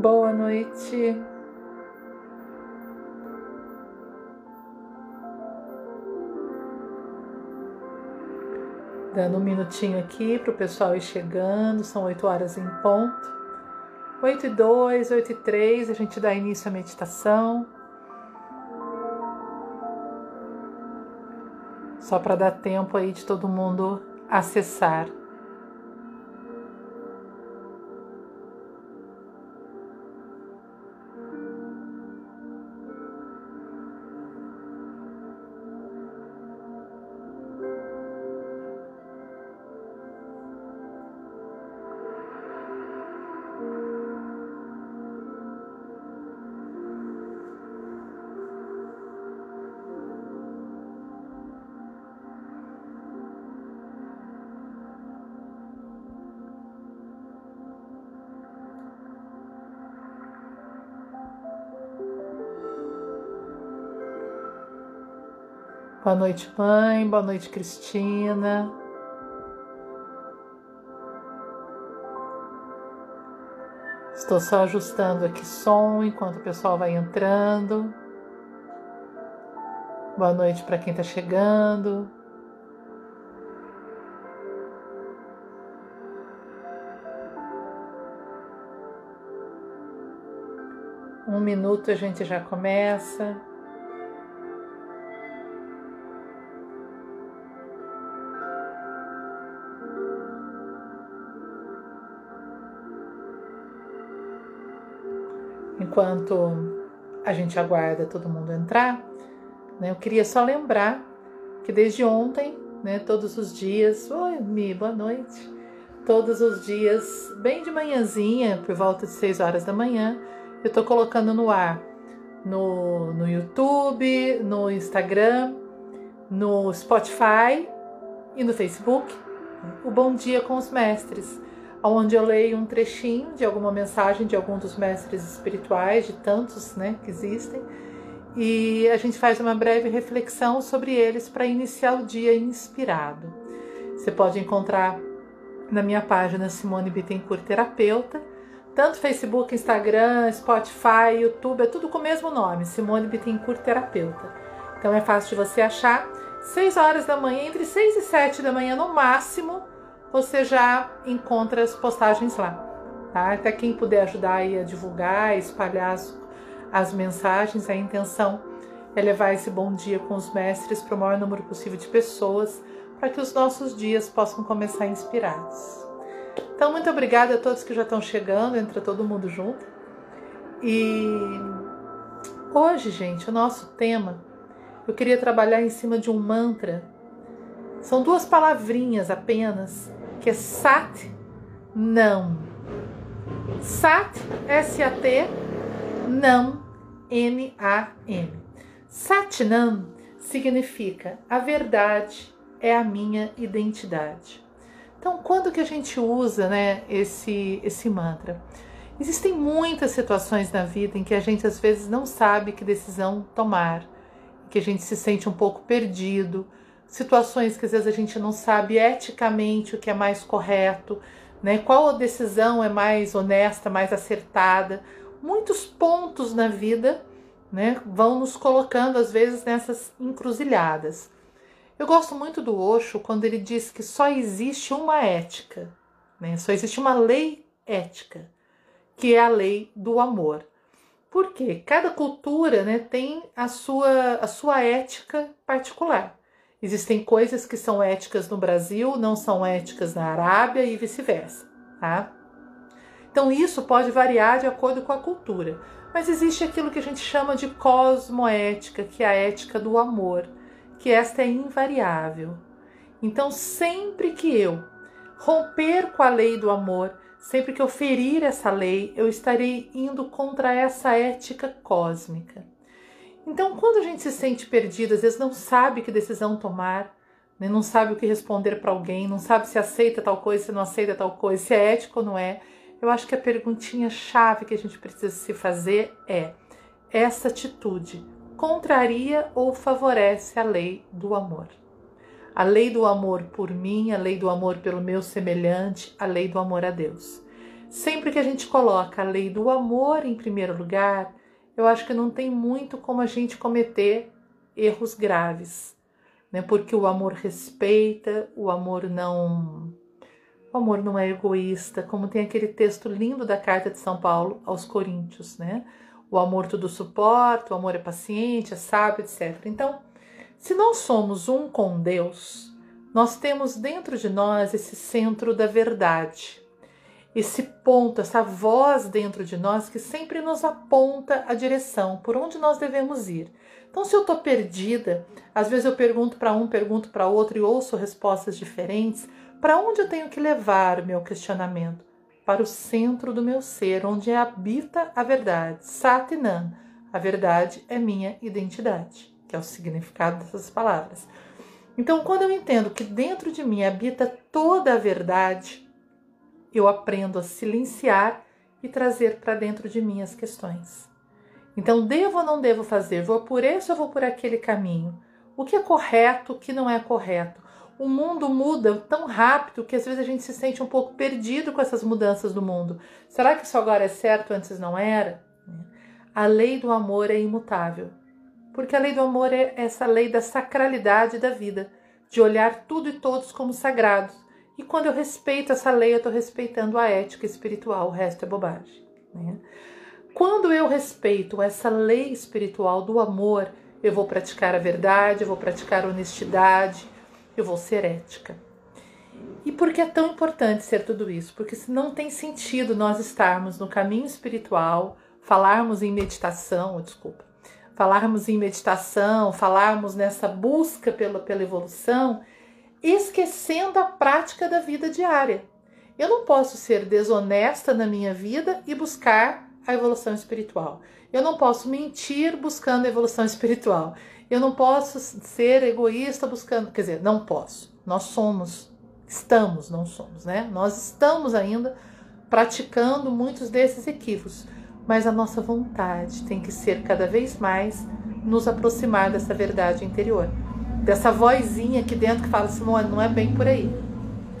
Boa noite. Dando um minutinho aqui para o pessoal ir chegando, são 8 horas em ponto. 8 e 2, 8 e 3, a gente dá início à meditação. Só para dar tempo aí de todo mundo acessar. Boa noite, mãe. Boa noite, Cristina. Estou só ajustando aqui som enquanto o pessoal vai entrando. Boa noite para quem está chegando. Um minuto a gente já começa. Enquanto a gente aguarda todo mundo entrar, né, eu queria só lembrar que desde ontem, né, todos os dias, oi Mi, boa noite, todos os dias, bem de manhãzinha, por volta de 6 horas da manhã, eu estou colocando no ar no, no YouTube, no Instagram, no Spotify e no Facebook, o Bom Dia com os Mestres onde eu leio um trechinho de alguma mensagem de algum dos mestres espirituais, de tantos né, que existem, e a gente faz uma breve reflexão sobre eles para iniciar o dia inspirado. Você pode encontrar na minha página Simone Bittencourt Terapeuta, tanto Facebook, Instagram, Spotify, YouTube, é tudo com o mesmo nome, Simone Bittencourt Terapeuta. Então é fácil de você achar. 6 horas da manhã, entre 6 e 7 da manhã no máximo, você já encontra as postagens lá. Tá? Até quem puder ajudar aí a divulgar, espalhar as, as mensagens, a intenção é levar esse bom dia com os mestres para o maior número possível de pessoas, para que os nossos dias possam começar inspirados. Então, muito obrigada a todos que já estão chegando, entra todo mundo junto. E hoje, gente, o nosso tema, eu queria trabalhar em cima de um mantra. São duas palavrinhas apenas, que é Sat não. Sat, S-A-T, não, N-A-M. Satnam significa a verdade é a minha identidade. Então, quando que a gente usa né, esse, esse mantra? Existem muitas situações na vida em que a gente às vezes não sabe que decisão tomar, que a gente se sente um pouco perdido, situações que às vezes a gente não sabe eticamente o que é mais correto, né? Qual a decisão é mais honesta, mais acertada. Muitos pontos na vida, né, vão nos colocando às vezes nessas encruzilhadas. Eu gosto muito do Osho quando ele diz que só existe uma ética, né? Só existe uma lei ética, que é a lei do amor. Porque cada cultura, né, tem a sua a sua ética particular. Existem coisas que são éticas no Brasil, não são éticas na Arábia e vice-versa, tá? Então isso pode variar de acordo com a cultura, mas existe aquilo que a gente chama de cosmoética, que é a ética do amor, que esta é invariável. Então sempre que eu romper com a lei do amor, sempre que eu ferir essa lei, eu estarei indo contra essa ética cósmica. Então, quando a gente se sente perdido, às vezes não sabe que decisão tomar, né? não sabe o que responder para alguém, não sabe se aceita tal coisa, se não aceita tal coisa, se é ético ou não é, eu acho que a perguntinha chave que a gente precisa se fazer é: essa atitude contraria ou favorece a lei do amor? A lei do amor por mim, a lei do amor pelo meu semelhante, a lei do amor a Deus. Sempre que a gente coloca a lei do amor em primeiro lugar, eu acho que não tem muito como a gente cometer erros graves, né? Porque o amor respeita, o amor não o amor não é egoísta, como tem aquele texto lindo da carta de São Paulo aos Coríntios, né? O amor tudo suporta, o amor é paciente, é sábio, etc. Então, se nós somos um com Deus, nós temos dentro de nós esse centro da verdade, esse ponto, essa voz dentro de nós que sempre nos aponta a direção, por onde nós devemos ir. Então, se eu estou perdida, às vezes eu pergunto para um, pergunto para outro e ouço respostas diferentes, para onde eu tenho que levar meu questionamento? Para o centro do meu ser, onde habita a verdade. Satinam, a verdade é minha identidade, que é o significado dessas palavras. Então, quando eu entendo que dentro de mim habita toda a verdade, eu aprendo a silenciar e trazer para dentro de mim as questões. Então, devo ou não devo fazer? Vou por esse ou vou por aquele caminho? O que é correto, o que não é correto? O mundo muda tão rápido que às vezes a gente se sente um pouco perdido com essas mudanças do mundo. Será que isso agora é certo, antes não era? A lei do amor é imutável. Porque a lei do amor é essa lei da sacralidade da vida, de olhar tudo e todos como sagrados. E quando eu respeito essa lei, eu estou respeitando a ética espiritual, o resto é bobagem. Né? Quando eu respeito essa lei espiritual do amor, eu vou praticar a verdade, eu vou praticar a honestidade, eu vou ser ética. E por que é tão importante ser tudo isso? Porque não tem sentido nós estarmos no caminho espiritual, falarmos em meditação, desculpa, falarmos em meditação, falarmos nessa busca pela, pela evolução, esquecendo a prática da vida diária. Eu não posso ser desonesta na minha vida e buscar a evolução espiritual. Eu não posso mentir buscando a evolução espiritual. Eu não posso ser egoísta buscando, quer dizer, não posso. Nós somos, estamos, não somos, né? Nós estamos ainda praticando muitos desses equívocos, mas a nossa vontade tem que ser cada vez mais nos aproximar dessa verdade interior, dessa vozinha aqui dentro que fala assim, não, é bem por aí.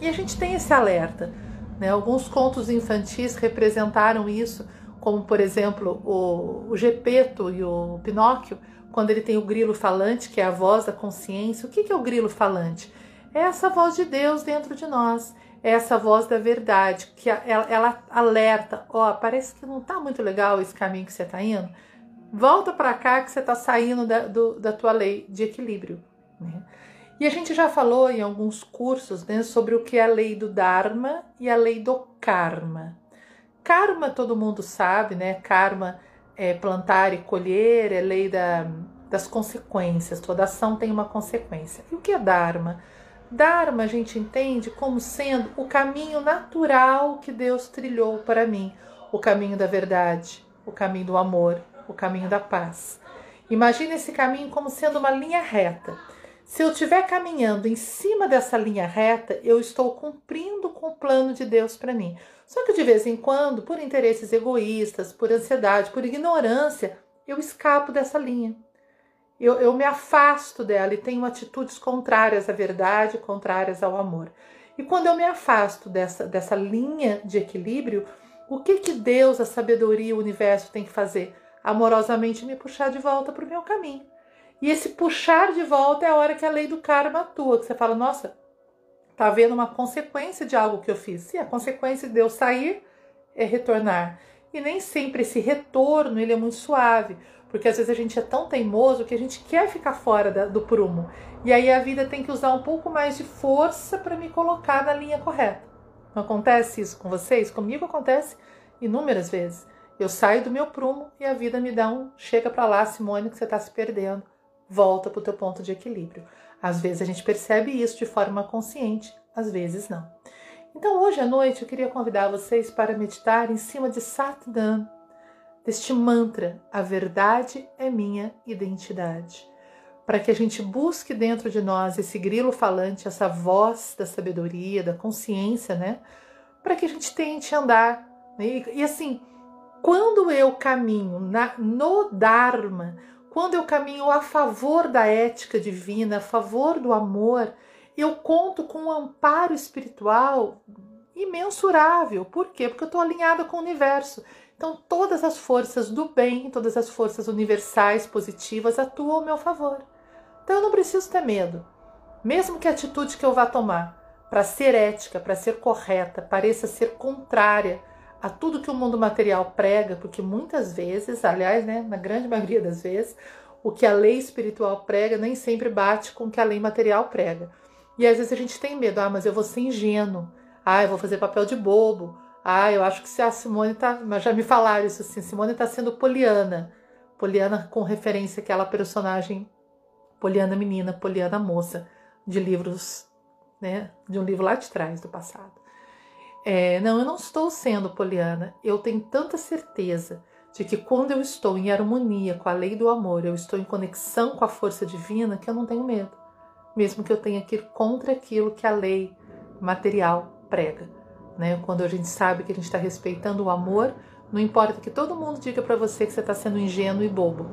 E a gente tem esse alerta, né? Alguns contos infantis representaram isso, como por exemplo o, o Gepeto e o Pinóquio, quando ele tem o grilo falante, que é a voz da consciência. O que é o grilo falante? É essa voz de Deus dentro de nós, é essa voz da verdade, que ela, ela alerta: ó, oh, parece que não está muito legal esse caminho que você está indo. Volta para cá que você está saindo da, do, da tua lei de equilíbrio. Né? E a gente já falou em alguns cursos né, sobre o que é a lei do Dharma e a lei do Karma. Karma todo mundo sabe, né? Karma é, plantar e colher, é lei da, das consequências, toda ação tem uma consequência. E o que é Dharma? Dharma a gente entende como sendo o caminho natural que Deus trilhou para mim, o caminho da verdade, o caminho do amor, o caminho da paz. Imagine esse caminho como sendo uma linha reta. Se eu estiver caminhando em cima dessa linha reta, eu estou cumprindo com o plano de Deus para mim. Só que de vez em quando, por interesses egoístas, por ansiedade, por ignorância, eu escapo dessa linha. Eu, eu me afasto dela e tenho atitudes contrárias à verdade, contrárias ao amor. E quando eu me afasto dessa, dessa linha de equilíbrio, o que, que Deus, a sabedoria, o universo tem que fazer? Amorosamente me puxar de volta para o meu caminho. E esse puxar de volta é a hora que a lei do karma atua, que você fala, nossa, Está havendo uma consequência de algo que eu fiz. Sim, a consequência de eu sair é retornar. E nem sempre esse retorno ele é muito suave, porque às vezes a gente é tão teimoso que a gente quer ficar fora da, do prumo. E aí a vida tem que usar um pouco mais de força para me colocar na linha correta. Não acontece isso com vocês? Comigo acontece inúmeras vezes. Eu saio do meu prumo e a vida me dá um chega para lá, Simone, que você está se perdendo. Volta para o teu ponto de equilíbrio. Às vezes a gente percebe isso de forma consciente, às vezes não. Então hoje à noite eu queria convidar vocês para meditar em cima de Satnam, deste mantra: a verdade é minha identidade. Para que a gente busque dentro de nós esse grilo falante, essa voz da sabedoria, da consciência, né? Para que a gente tente andar. Né? E, e assim, quando eu caminho na, no Dharma, quando eu caminho a favor da ética divina, a favor do amor, eu conto com um amparo espiritual imensurável. Por quê? Porque eu estou alinhada com o universo. Então, todas as forças do bem, todas as forças universais positivas atuam ao meu favor. Então, eu não preciso ter medo. Mesmo que a atitude que eu vá tomar para ser ética, para ser correta, pareça ser contrária a tudo que o mundo material prega, porque muitas vezes, aliás, né, na grande maioria das vezes, o que a lei espiritual prega nem sempre bate com o que a lei material prega. E às vezes a gente tem medo, ah, mas eu vou ser ingênuo, ah, eu vou fazer papel de bobo, ah, eu acho que se a Simone tá. Mas já me falaram isso assim, Simone tá sendo Poliana. Poliana com referência àquela personagem Poliana menina, Poliana moça, de livros, né? De um livro lá de trás do passado. É, não, eu não estou sendo Poliana. Eu tenho tanta certeza de que quando eu estou em harmonia com a lei do amor, eu estou em conexão com a força divina, que eu não tenho medo, mesmo que eu tenha que ir contra aquilo que a lei material prega. Né? Quando a gente sabe que a gente está respeitando o amor, não importa que todo mundo diga para você que você está sendo ingênuo e bobo.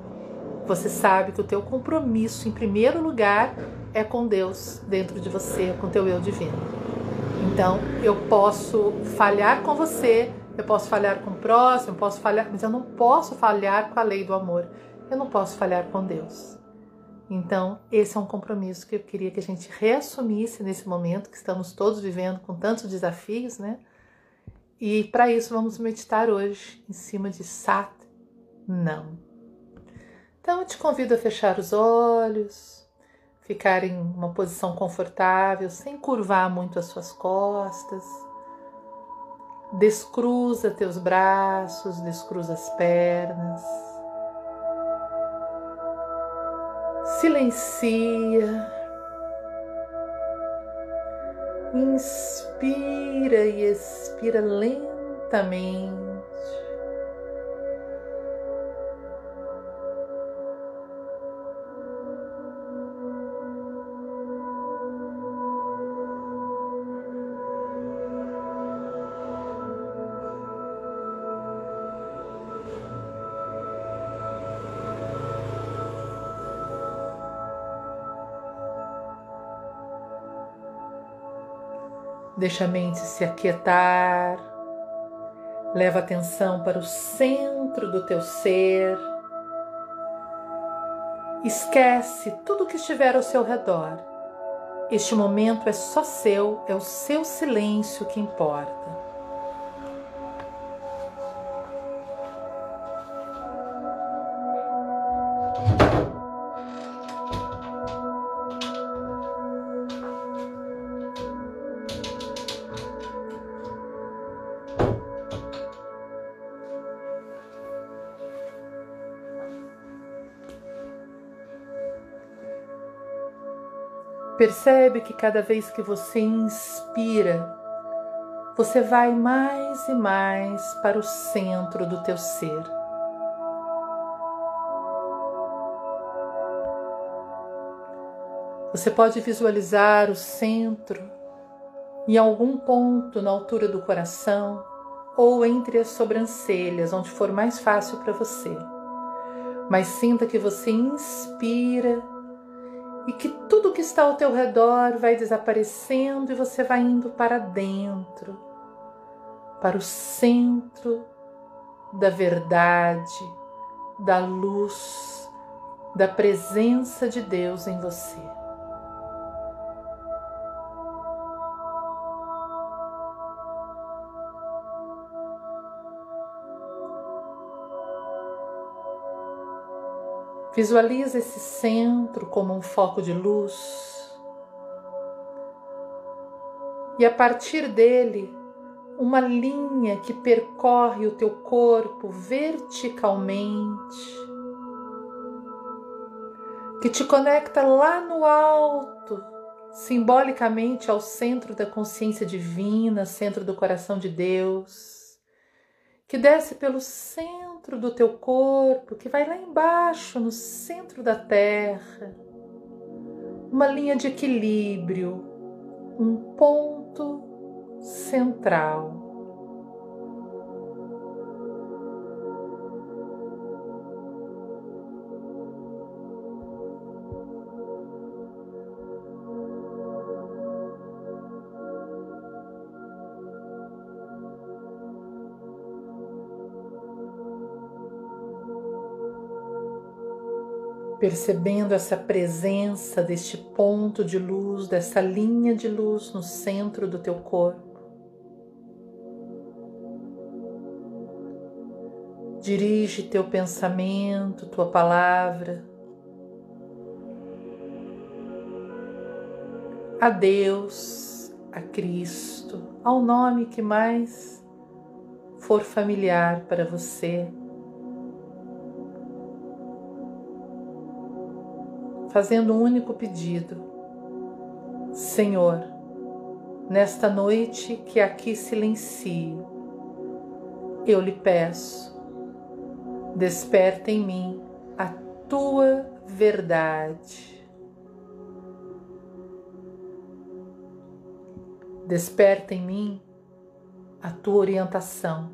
Você sabe que o teu compromisso, em primeiro lugar, é com Deus dentro de você, com o teu eu divino. Então, eu posso falhar com você, eu posso falhar com o próximo, eu posso falhar, mas eu não posso falhar com a lei do amor. Eu não posso falhar com Deus. Então, esse é um compromisso que eu queria que a gente reassumisse nesse momento que estamos todos vivendo com tantos desafios, né? E para isso vamos meditar hoje em cima de Sat não. Então eu te convido a fechar os olhos, ficar em uma posição confortável, sem curvar muito as suas costas. Descruza teus braços, descruza as pernas. silencia, inspira e expira lentamente. Deixa a mente se aquietar. Leva atenção para o centro do teu ser. Esquece tudo que estiver ao seu redor. Este momento é só seu, é o seu silêncio que importa. Percebe que cada vez que você inspira, você vai mais e mais para o centro do teu ser. Você pode visualizar o centro em algum ponto na altura do coração ou entre as sobrancelhas, onde for mais fácil para você. Mas sinta que você inspira e que tudo que está ao teu redor vai desaparecendo e você vai indo para dentro, para o centro da verdade, da luz, da presença de Deus em você. Visualiza esse centro como um foco de luz. E a partir dele, uma linha que percorre o teu corpo verticalmente, que te conecta lá no alto, simbolicamente ao centro da consciência divina, centro do coração de Deus, que desce pelo centro centro do teu corpo, que vai lá embaixo, no centro da terra. Uma linha de equilíbrio, um ponto central. Percebendo essa presença deste ponto de luz, dessa linha de luz no centro do teu corpo. Dirige teu pensamento, tua palavra a Deus, a Cristo, ao nome que mais for familiar para você. Fazendo um único pedido: Senhor, nesta noite que aqui silencio, eu lhe peço, desperta em mim a tua verdade Desperta em mim a tua orientação.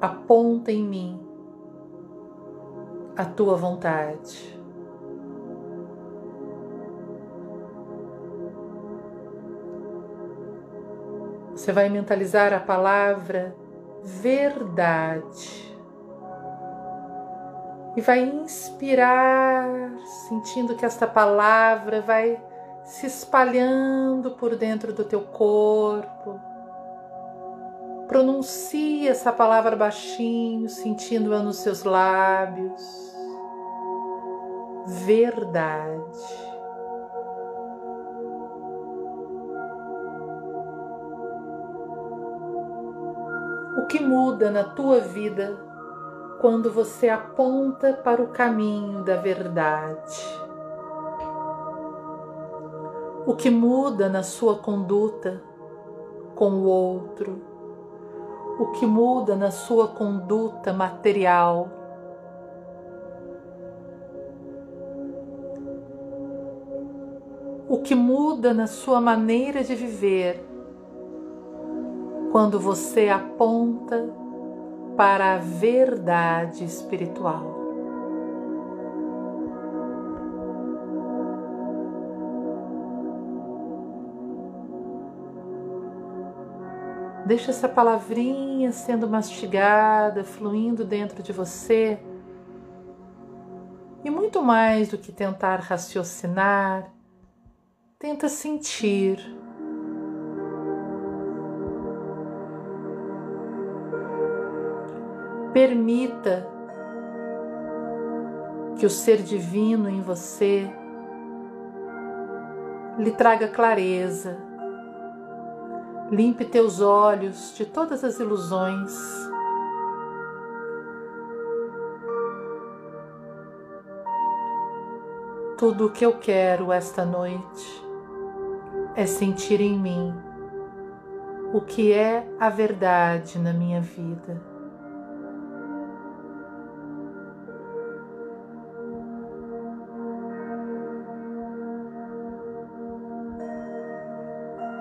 Aponta em mim a tua vontade. Você vai mentalizar a palavra verdade e vai inspirar, sentindo que esta palavra vai se espalhando por dentro do teu corpo. Pronuncie essa palavra baixinho, sentindo-a nos seus lábios. Verdade. O que muda na tua vida quando você aponta para o caminho da verdade? o que muda na sua conduta com o outro, o que muda na sua conduta material. O que muda na sua maneira de viver quando você aponta para a verdade espiritual. Deixa essa palavrinha sendo mastigada, fluindo dentro de você. E muito mais do que tentar raciocinar, tenta sentir. Permita que o ser divino em você lhe traga clareza Limpe teus olhos de todas as ilusões. Tudo o que eu quero esta noite é sentir em mim o que é a verdade na minha vida.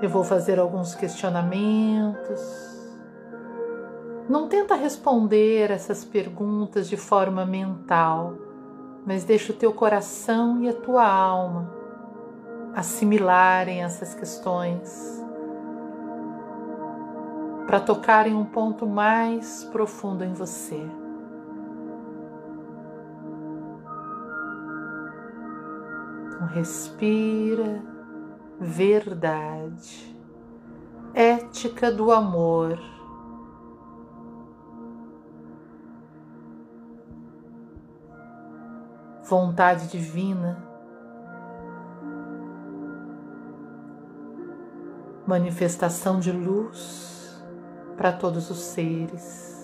Eu vou fazer alguns questionamentos. Não tenta responder essas perguntas de forma mental, mas deixa o teu coração e a tua alma assimilarem essas questões para tocarem um ponto mais profundo em você. Então respira verdade, ética do amor. Vontade divina, manifestação de luz para todos os seres.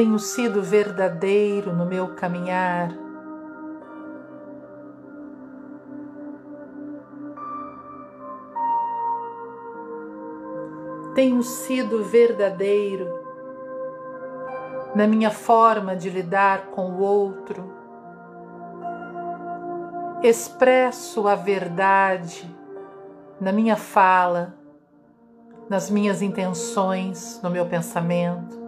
Tenho sido verdadeiro no meu caminhar. Tenho sido verdadeiro na minha forma de lidar com o outro. Expresso a verdade na minha fala, nas minhas intenções, no meu pensamento.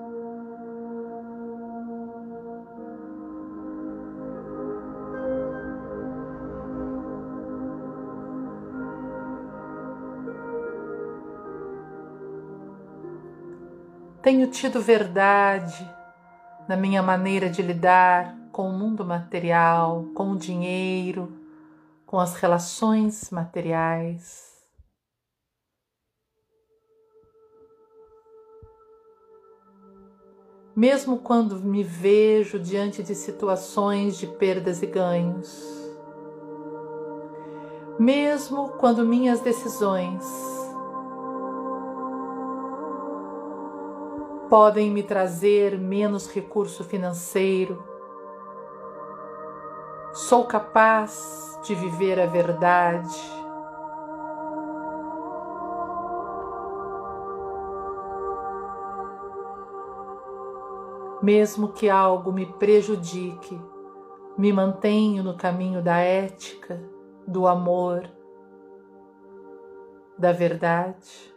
Tenho tido verdade na minha maneira de lidar com o mundo material, com o dinheiro, com as relações materiais. Mesmo quando me vejo diante de situações de perdas e ganhos, mesmo quando minhas decisões podem me trazer menos recurso financeiro, sou capaz de viver a verdade. Mesmo que algo me prejudique, me mantenho no caminho da ética, do amor, da verdade.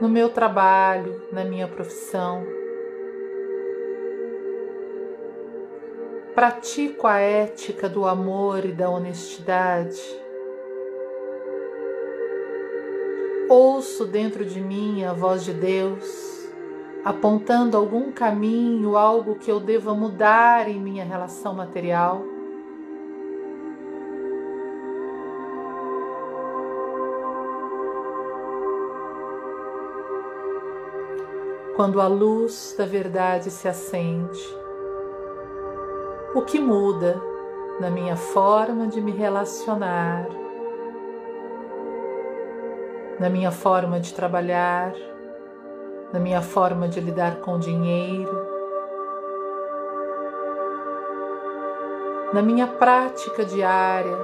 No meu trabalho, na minha profissão. Pratico a ética do amor e da honestidade. Ouço dentro de mim a voz de Deus, apontando algum caminho, algo que eu deva mudar em minha relação material. Quando a luz da verdade se acende. O que muda na minha forma de me relacionar, na minha forma de trabalhar, na minha forma de lidar com dinheiro, na minha prática diária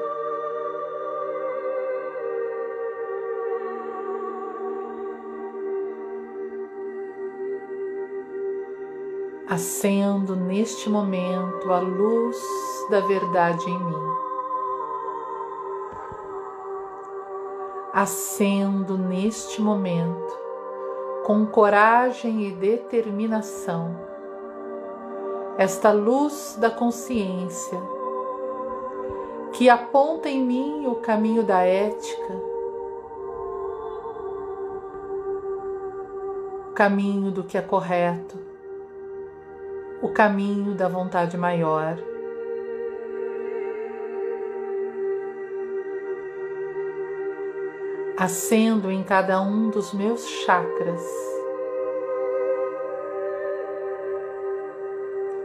acendo neste momento a luz da verdade em mim. Acendo neste momento com coragem e determinação esta luz da consciência que aponta em mim o caminho da ética, o caminho do que é correto, o caminho da vontade maior. Acendo em cada um dos meus chakras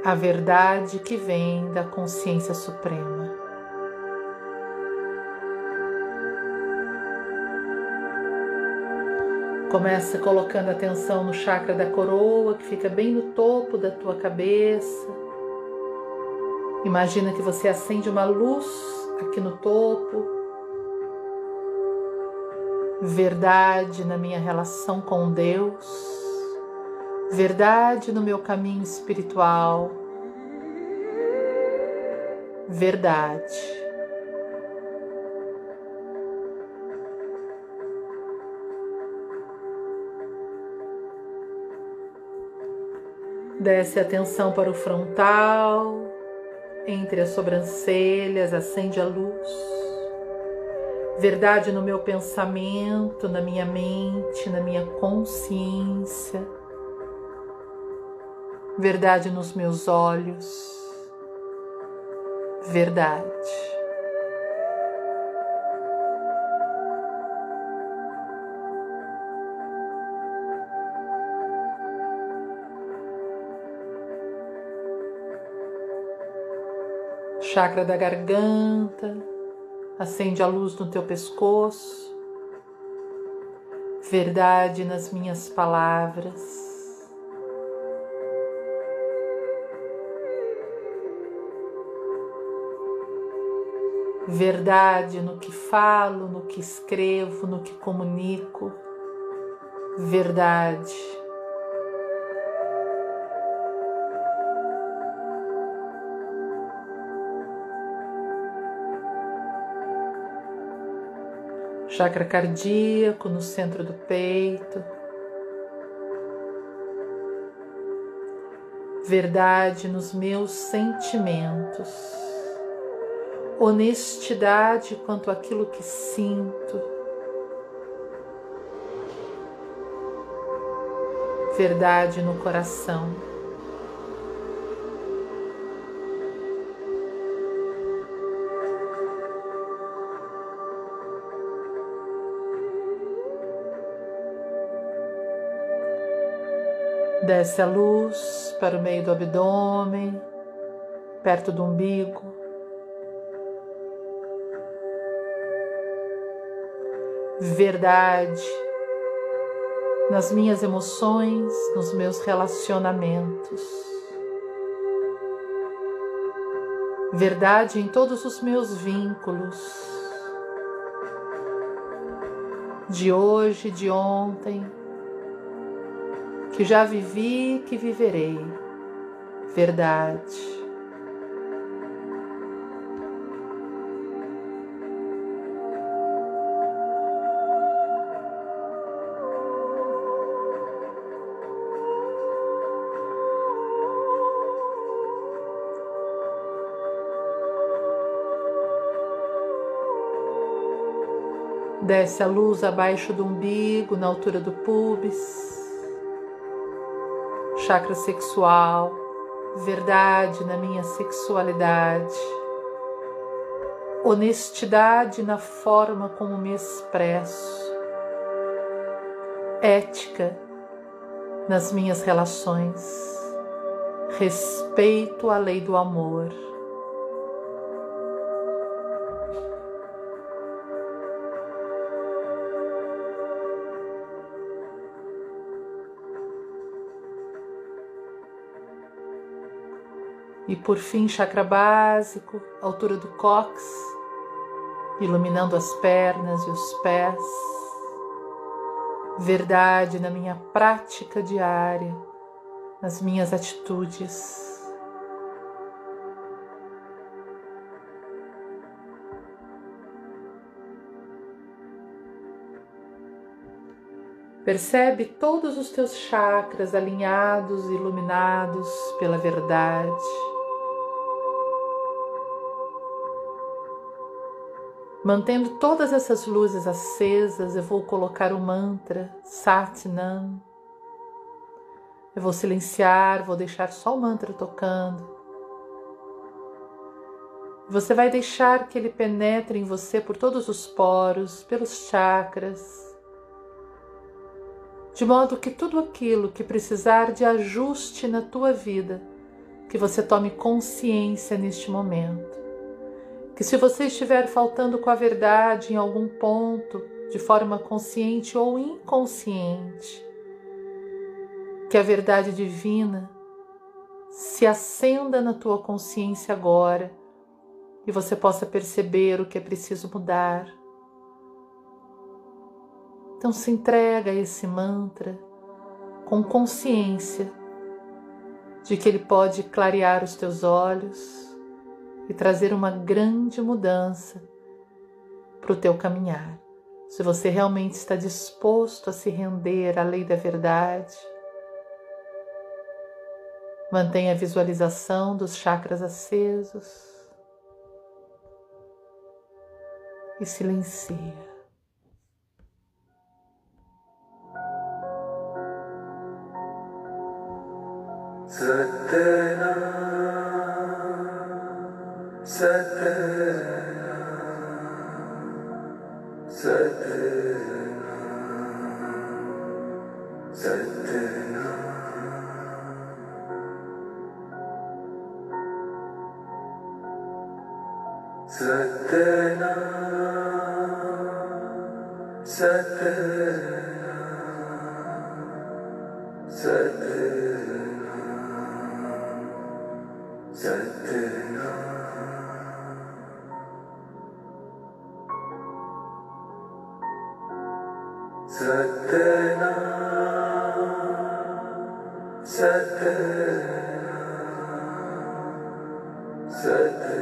a verdade que vem da consciência suprema. Começa colocando atenção no chakra da coroa, que fica bem no topo da tua cabeça. Imagina que você acende uma luz aqui no topo. Verdade na minha relação com Deus. Verdade no meu caminho espiritual. Verdade. Desce atenção para o frontal, entre as sobrancelhas, acende a luz. Verdade no meu pensamento, na minha mente, na minha consciência. Verdade nos meus olhos. Verdade. Chakra da garganta, acende a luz no teu pescoço, verdade nas minhas palavras. verdade no que falo, no que escrevo, no que comunico, verdade. Chakra cardíaco no centro do peito. Verdade nos meus sentimentos honestidade quanto àquilo que sinto, verdade no coração. Desce a luz para o meio do abdômen, perto do umbigo. verdade nas minhas emoções, nos meus relacionamentos. Verdade em todos os meus vínculos. De hoje, de ontem, que já vivi, que viverei. Verdade. Desce a luz abaixo do umbigo, na altura do pubis. Chakra sexual, verdade na minha sexualidade. Honestidade na forma como me expresso. Ética nas minhas relações. Respeito à lei do amor. E por fim, chakra básico, altura do cox, iluminando as pernas e os pés. Verdade na minha prática diária, nas minhas atitudes. Percebe todos os teus chakras alinhados iluminados pela verdade. Mantendo todas essas luzes acesas, eu vou colocar o mantra Satnam. Eu vou silenciar, vou deixar só o mantra tocando. Você vai deixar que ele penetre em você por todos os poros, pelos chakras, de modo que tudo aquilo que precisar de ajuste na tua vida, que você tome consciência neste momento que se você estiver faltando com a verdade em algum ponto, de forma consciente ou inconsciente, que a verdade divina se acenda na tua consciência agora e você possa perceber o que é preciso mudar. Então se entrega a esse mantra com consciência de que ele pode clarear os teus olhos e trazer uma grande mudança para o teu caminhar. Se você realmente está disposto a se render à lei da verdade, mantenha a visualização dos chakras acesos e silencia. Satana सत् स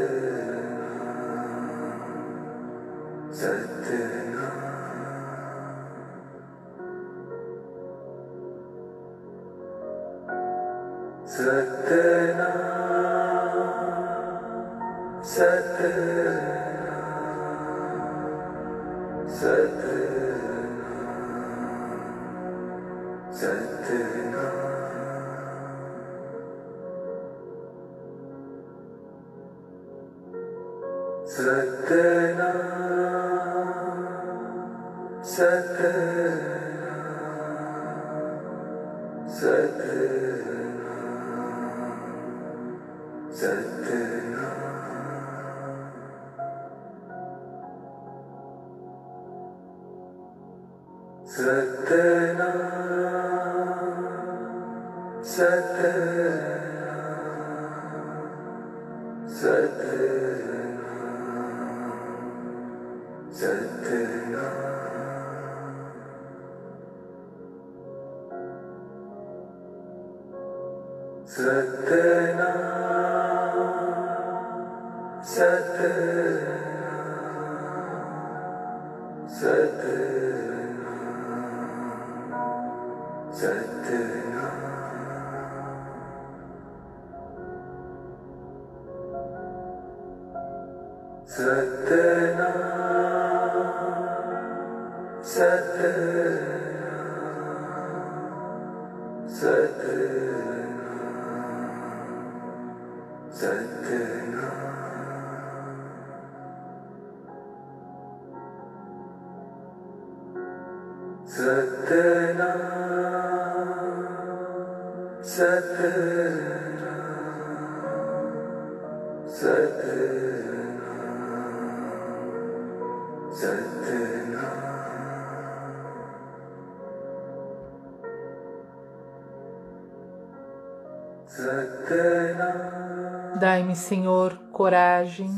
Dai-me, Senhor, coragem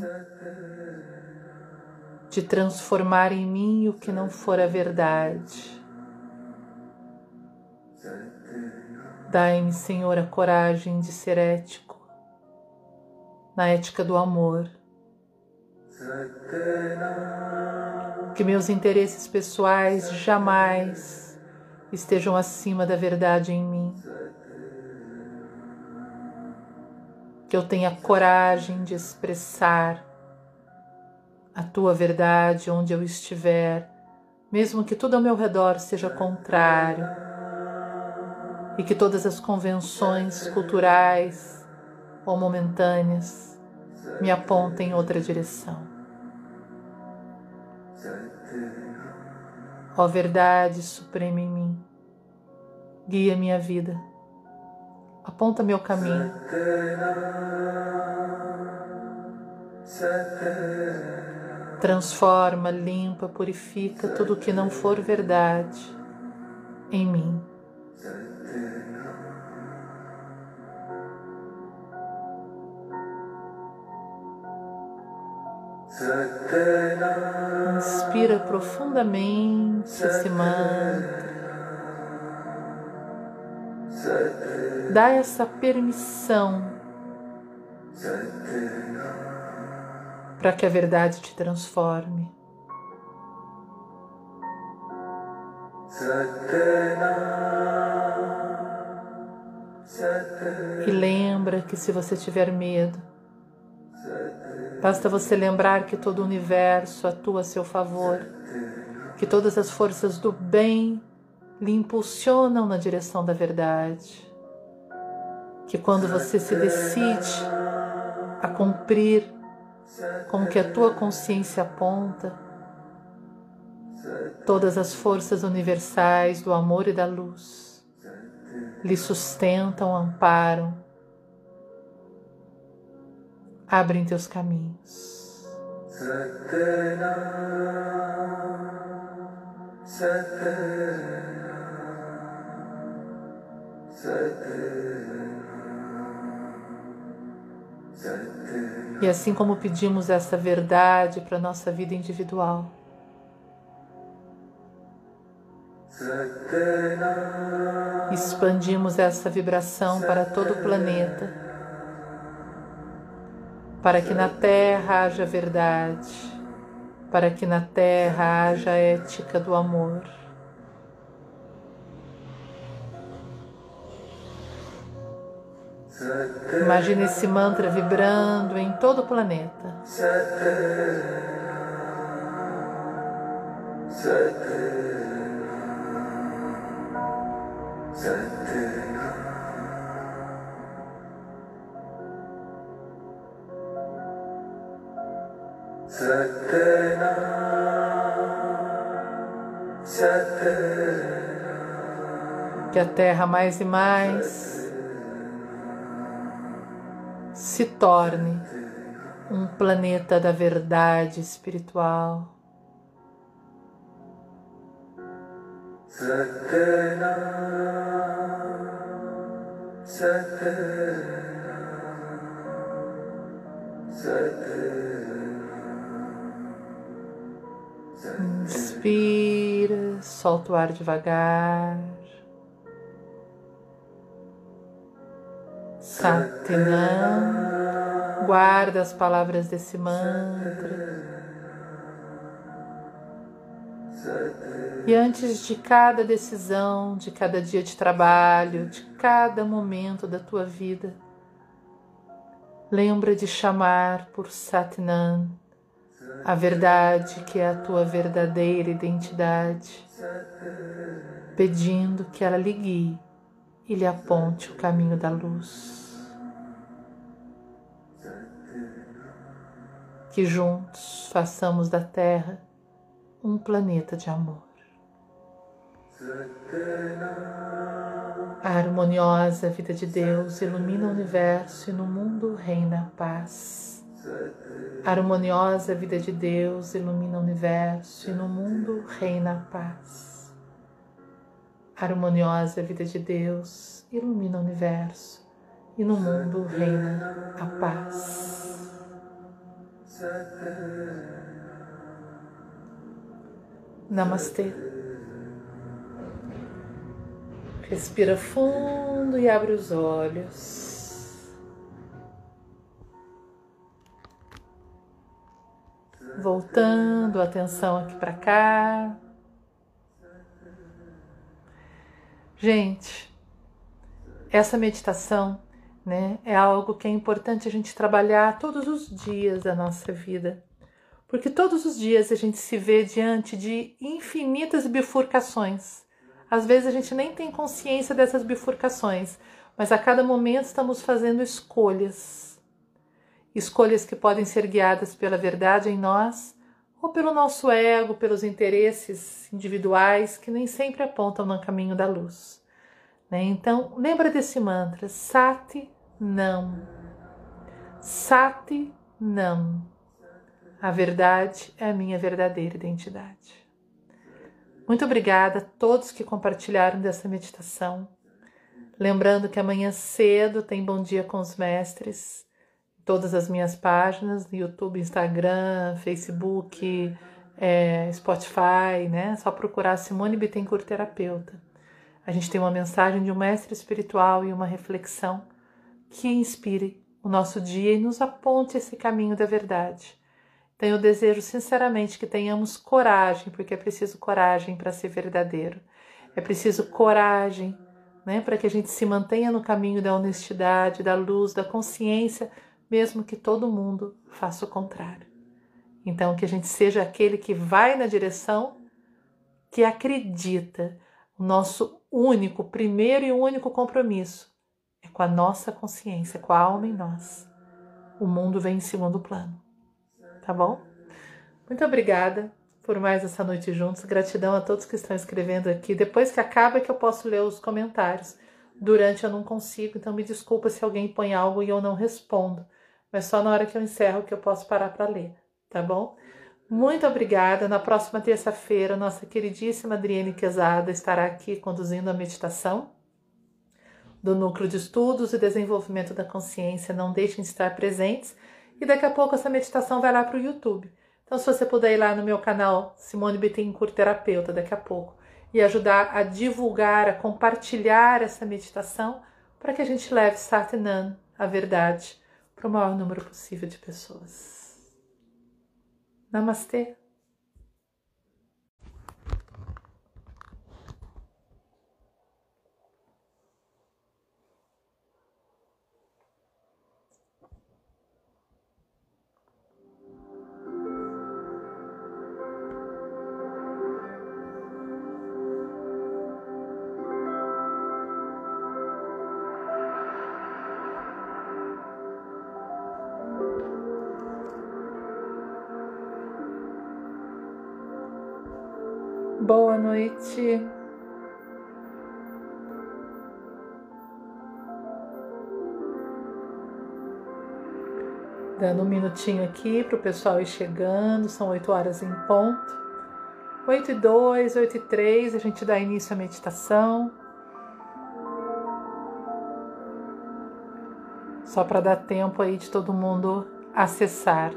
de transformar em mim o que não for a verdade. Dai-me, Senhor, a coragem de ser ético, na ética do amor. Que meus interesses pessoais jamais estejam acima da verdade em mim. Que eu tenha coragem de expressar a tua verdade onde eu estiver, mesmo que tudo ao meu redor seja contrário e que todas as convenções culturais ou momentâneas me apontem em outra direção. Ó verdade suprema em mim, guia minha vida, aponta meu caminho. Transforma, limpa, purifica tudo que não for verdade em mim. Inspira profundamente esse mantra. Dá essa permissão para que a verdade te transforme. E lembra que se você tiver medo, Basta você lembrar que todo o universo atua a seu favor, que todas as forças do bem lhe impulsionam na direção da verdade, que quando você se decide a cumprir com o que a tua consciência aponta, todas as forças universais do amor e da luz lhe sustentam, amparam abrem teus caminhos. Satana, Satana, e assim como pedimos essa verdade para a nossa vida individual, Expandimos essa vibração para todo o planeta, para que na Terra haja verdade, para que na Terra haja ética do amor. Imagine esse mantra vibrando em todo o planeta. Que a Terra mais e mais se torne um planeta da verdade espiritual. Inspira, solta o ar devagar. Satinam. Guarda as palavras desse mantra. E antes de cada decisão, de cada dia de trabalho, de cada momento da tua vida, lembra de chamar por Satnam a verdade que é a tua verdadeira identidade, pedindo que ela lhe guie e lhe aponte o caminho da luz. Que juntos façamos da Terra um planeta de amor. A harmoniosa vida de Deus ilumina o universo e no mundo reina a paz. A harmoniosa vida de Deus ilumina o universo e no mundo reina a paz. A harmoniosa vida de Deus ilumina o universo e no mundo reina a paz. Namastê. Respira fundo e abre os olhos. Voltando a atenção aqui para cá. Gente, essa meditação, né, é algo que é importante a gente trabalhar todos os dias da nossa vida. Porque todos os dias a gente se vê diante de infinitas bifurcações. Às vezes a gente nem tem consciência dessas bifurcações, mas a cada momento estamos fazendo escolhas escolhas que podem ser guiadas pela verdade em nós ou pelo nosso ego, pelos interesses individuais que nem sempre apontam no caminho da luz. Né? Então, lembra desse mantra: Sati não. Sati não. A verdade é a minha verdadeira identidade. Muito obrigada a todos que compartilharam dessa meditação. Lembrando que amanhã cedo tem Bom Dia com os Mestres todas as minhas páginas no YouTube, Instagram, Facebook, é, Spotify, né? Só procurar Simone Bittencourt Terapeuta. A gente tem uma mensagem de um mestre espiritual e uma reflexão que inspire o nosso dia e nos aponte esse caminho da verdade. Então eu desejo sinceramente que tenhamos coragem, porque é preciso coragem para ser verdadeiro. É preciso coragem, né, para que a gente se mantenha no caminho da honestidade, da luz, da consciência mesmo que todo mundo faça o contrário. Então, que a gente seja aquele que vai na direção que acredita. O nosso único, primeiro e único compromisso com a nossa consciência, com a alma em nós. O mundo vem em segundo plano. Tá bom? Muito obrigada por mais essa noite juntos. Gratidão a todos que estão escrevendo aqui. Depois que acaba é que eu posso ler os comentários. Durante eu não consigo, então me desculpa se alguém põe algo e eu não respondo mas só na hora que eu encerro que eu posso parar para ler, tá bom? Muito obrigada. Na próxima terça-feira, nossa queridíssima Adriane Quezada estará aqui conduzindo a meditação do Núcleo de Estudos e Desenvolvimento da Consciência. Não deixem de estar presentes. E daqui a pouco essa meditação vai lá para o YouTube. Então, se você puder ir lá no meu canal Simone Bittencourt Terapeuta daqui a pouco e ajudar a divulgar, a compartilhar essa meditação para que a gente leve Satnam, a verdade, para o maior número possível de pessoas. Namastê! Boa noite. Dando um minutinho aqui para o pessoal ir chegando, são 8 horas em ponto. 8 e 2, 8 e 3, a gente dá início à meditação. Só para dar tempo aí de todo mundo acessar.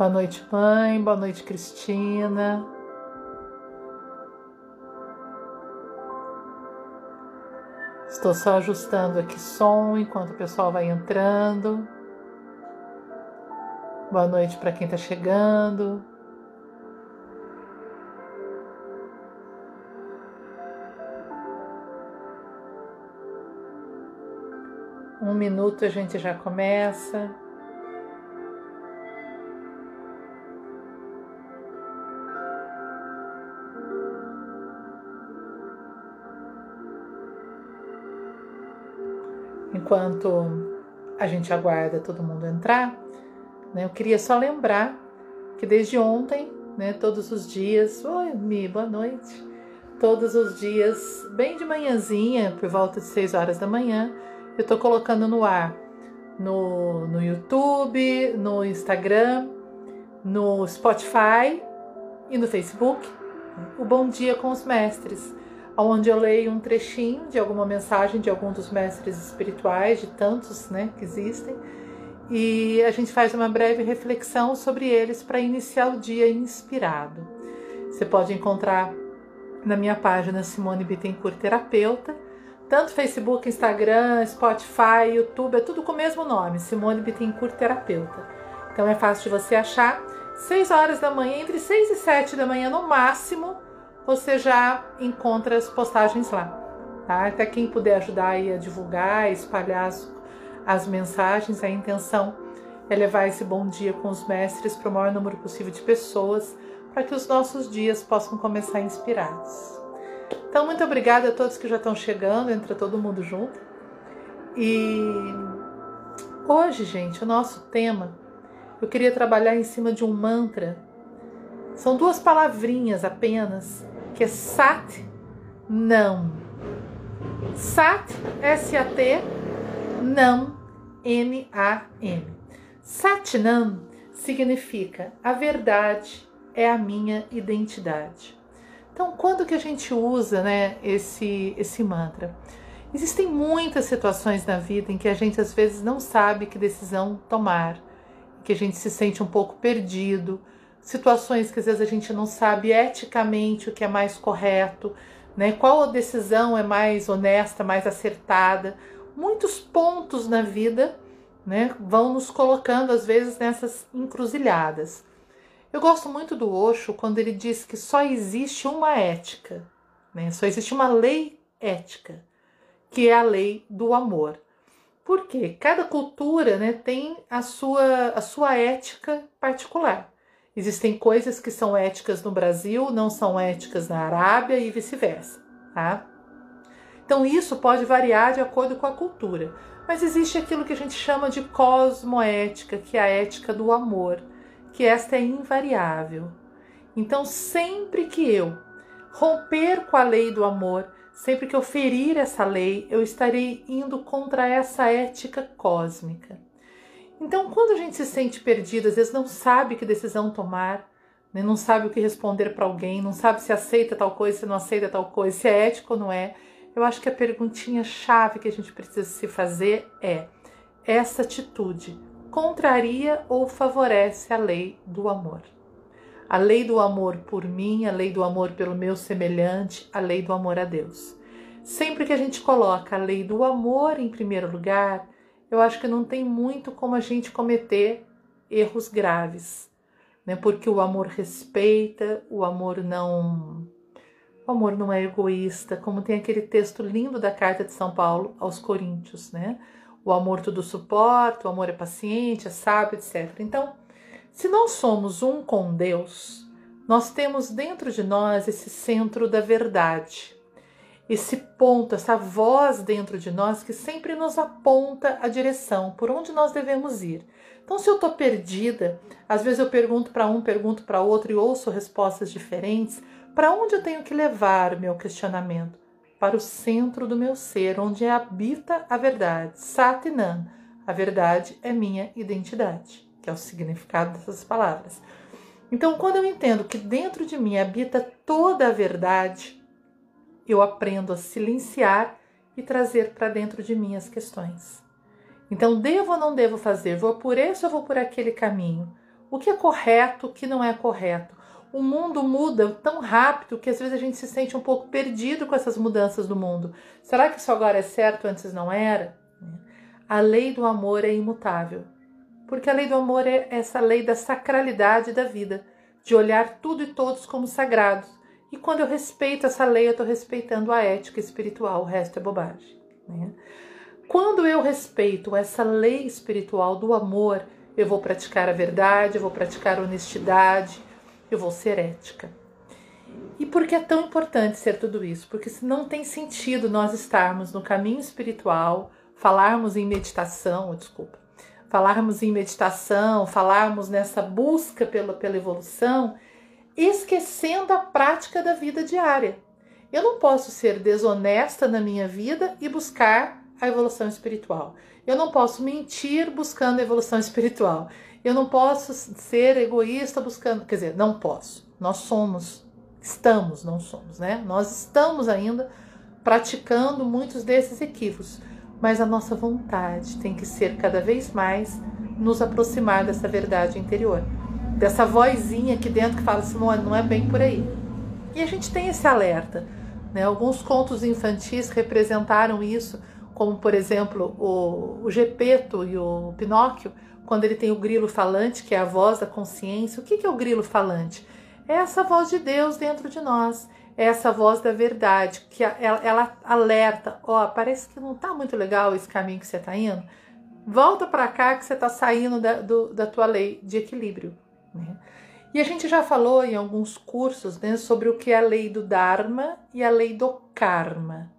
Boa noite, mãe. Boa noite, Cristina. Estou só ajustando aqui som enquanto o pessoal vai entrando. Boa noite para quem está chegando. Um minuto a gente já começa. Enquanto a gente aguarda todo mundo entrar, né, eu queria só lembrar que desde ontem, né, todos os dias, oi Mi, boa noite, todos os dias, bem de manhãzinha, por volta de 6 horas da manhã, eu estou colocando no ar no, no YouTube, no Instagram, no Spotify e no Facebook, o Bom Dia com os Mestres onde eu leio um trechinho de alguma mensagem de algum dos mestres espirituais, de tantos né, que existem, e a gente faz uma breve reflexão sobre eles para iniciar o dia inspirado. Você pode encontrar na minha página Simone Bittencourt Terapeuta, tanto Facebook, Instagram, Spotify, YouTube, é tudo com o mesmo nome, Simone Bittencourt Terapeuta. Então é fácil de você achar. 6 horas da manhã, entre 6 e 7 da manhã no máximo, você já encontra as postagens lá. Tá? Até quem puder ajudar aí a divulgar, espalhar as, as mensagens, a intenção é levar esse bom dia com os mestres para o maior número possível de pessoas, para que os nossos dias possam começar inspirados. Então, muito obrigada a todos que já estão chegando, entra todo mundo junto. E hoje, gente, o nosso tema, eu queria trabalhar em cima de um mantra. São duas palavrinhas apenas, que é Sat não. Sat, S-A-T, não, N-A-M. Satnam significa a verdade é a minha identidade. Então, quando que a gente usa né, esse, esse mantra? Existem muitas situações na vida em que a gente às vezes não sabe que decisão tomar, que a gente se sente um pouco perdido, situações que às vezes a gente não sabe eticamente o que é mais correto, né? Qual decisão é mais honesta, mais acertada. Muitos pontos na vida, né, vão nos colocando às vezes nessas encruzilhadas. Eu gosto muito do Osho quando ele diz que só existe uma ética, né? Só existe uma lei ética, que é a lei do amor. Por quê? Cada cultura, né, tem a sua a sua ética particular. Existem coisas que são éticas no Brasil, não são éticas na Arábia e vice-versa, tá? Então isso pode variar de acordo com a cultura. Mas existe aquilo que a gente chama de cosmoética, que é a ética do amor, que esta é invariável. Então, sempre que eu romper com a lei do amor, sempre que eu ferir essa lei, eu estarei indo contra essa ética cósmica. Então, quando a gente se sente perdido, às vezes não sabe que decisão tomar, né? não sabe o que responder para alguém, não sabe se aceita tal coisa, se não aceita tal coisa, se é ético ou não é, eu acho que a perguntinha chave que a gente precisa se fazer é: essa atitude contraria ou favorece a lei do amor? A lei do amor por mim, a lei do amor pelo meu semelhante, a lei do amor a Deus. Sempre que a gente coloca a lei do amor em primeiro lugar, eu acho que não tem muito como a gente cometer erros graves, né? Porque o amor respeita, o amor não o amor não é egoísta, como tem aquele texto lindo da carta de São Paulo aos Coríntios, né? O amor tudo suporta, o amor é paciente, é sábio, etc. Então, se nós somos um com Deus, nós temos dentro de nós esse centro da verdade, esse ponto, essa voz dentro de nós que sempre nos aponta a direção, por onde nós devemos ir. Então, se eu estou perdida, às vezes eu pergunto para um, pergunto para outro e ouço respostas diferentes, para onde eu tenho que levar meu questionamento? Para o centro do meu ser, onde habita a verdade. Satinam. A verdade é minha identidade, que é o significado dessas palavras. Então, quando eu entendo que dentro de mim habita toda a verdade, eu aprendo a silenciar e trazer para dentro de mim as questões. Então, devo ou não devo fazer? Vou por esse ou vou por aquele caminho? O que é correto, o que não é correto? o mundo muda tão rápido que às vezes a gente se sente um pouco perdido com essas mudanças do mundo. Será que isso agora é certo, antes não era? A lei do amor é imutável, porque a lei do amor é essa lei da sacralidade da vida, de olhar tudo e todos como sagrados. E quando eu respeito essa lei, eu estou respeitando a ética espiritual, o resto é bobagem. Né? Quando eu respeito essa lei espiritual do amor, eu vou praticar a verdade, eu vou praticar honestidade, eu vou ser ética. E por que é tão importante ser tudo isso? Porque se não tem sentido nós estarmos no caminho espiritual, falarmos em meditação, desculpa, falarmos em meditação, falarmos nessa busca pela, pela evolução, esquecendo a prática da vida diária. Eu não posso ser desonesta na minha vida e buscar a evolução espiritual. Eu não posso mentir buscando a evolução espiritual. Eu não posso ser egoísta buscando, quer dizer, não posso. Nós somos, estamos, não somos, né? Nós estamos ainda praticando muitos desses equívocos, mas a nossa vontade tem que ser cada vez mais nos aproximar dessa verdade interior, dessa vozinha aqui dentro que fala assim, não, é bem por aí. E a gente tem esse alerta, né? Alguns contos infantis representaram isso, como por exemplo o, o Gepeto e o Pinóquio quando ele tem o grilo falante, que é a voz da consciência. O que é o grilo falante? É essa voz de Deus dentro de nós, é essa voz da verdade, que ela, ela alerta: ó, oh, parece que não está muito legal esse caminho que você está indo. Volta para cá que você está saindo da, do, da tua lei de equilíbrio. Né? E a gente já falou em alguns cursos né, sobre o que é a lei do Dharma e a lei do Karma.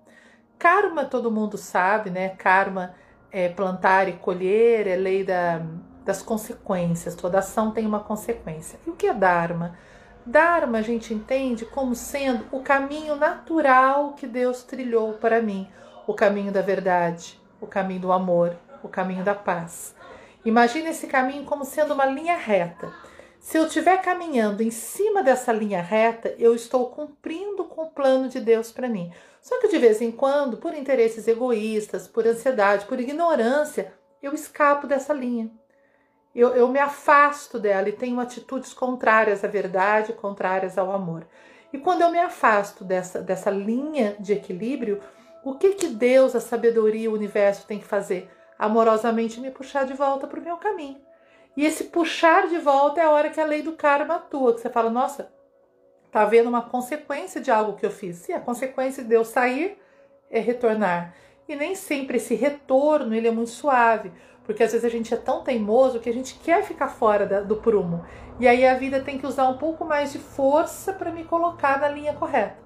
Karma todo mundo sabe, né? Karma é, plantar e colher, é lei da, das consequências, toda ação tem uma consequência. E o que é Dharma? Dharma a gente entende como sendo o caminho natural que Deus trilhou para mim, o caminho da verdade, o caminho do amor, o caminho da paz. Imagine esse caminho como sendo uma linha reta. Se eu estiver caminhando em cima dessa linha reta, eu estou cumprindo com o plano de Deus para mim. Só que de vez em quando, por interesses egoístas, por ansiedade, por ignorância, eu escapo dessa linha. Eu, eu me afasto dela e tenho atitudes contrárias à verdade, contrárias ao amor. E quando eu me afasto dessa, dessa linha de equilíbrio, o que, que Deus, a sabedoria, o universo tem que fazer? Amorosamente me puxar de volta para o meu caminho. E esse puxar de volta é a hora que a lei do karma atua, que você fala, nossa, tá havendo uma consequência de algo que eu fiz. Sim, a consequência de eu sair é retornar. E nem sempre esse retorno ele é muito suave, porque às vezes a gente é tão teimoso que a gente quer ficar fora da, do prumo. E aí a vida tem que usar um pouco mais de força para me colocar na linha correta.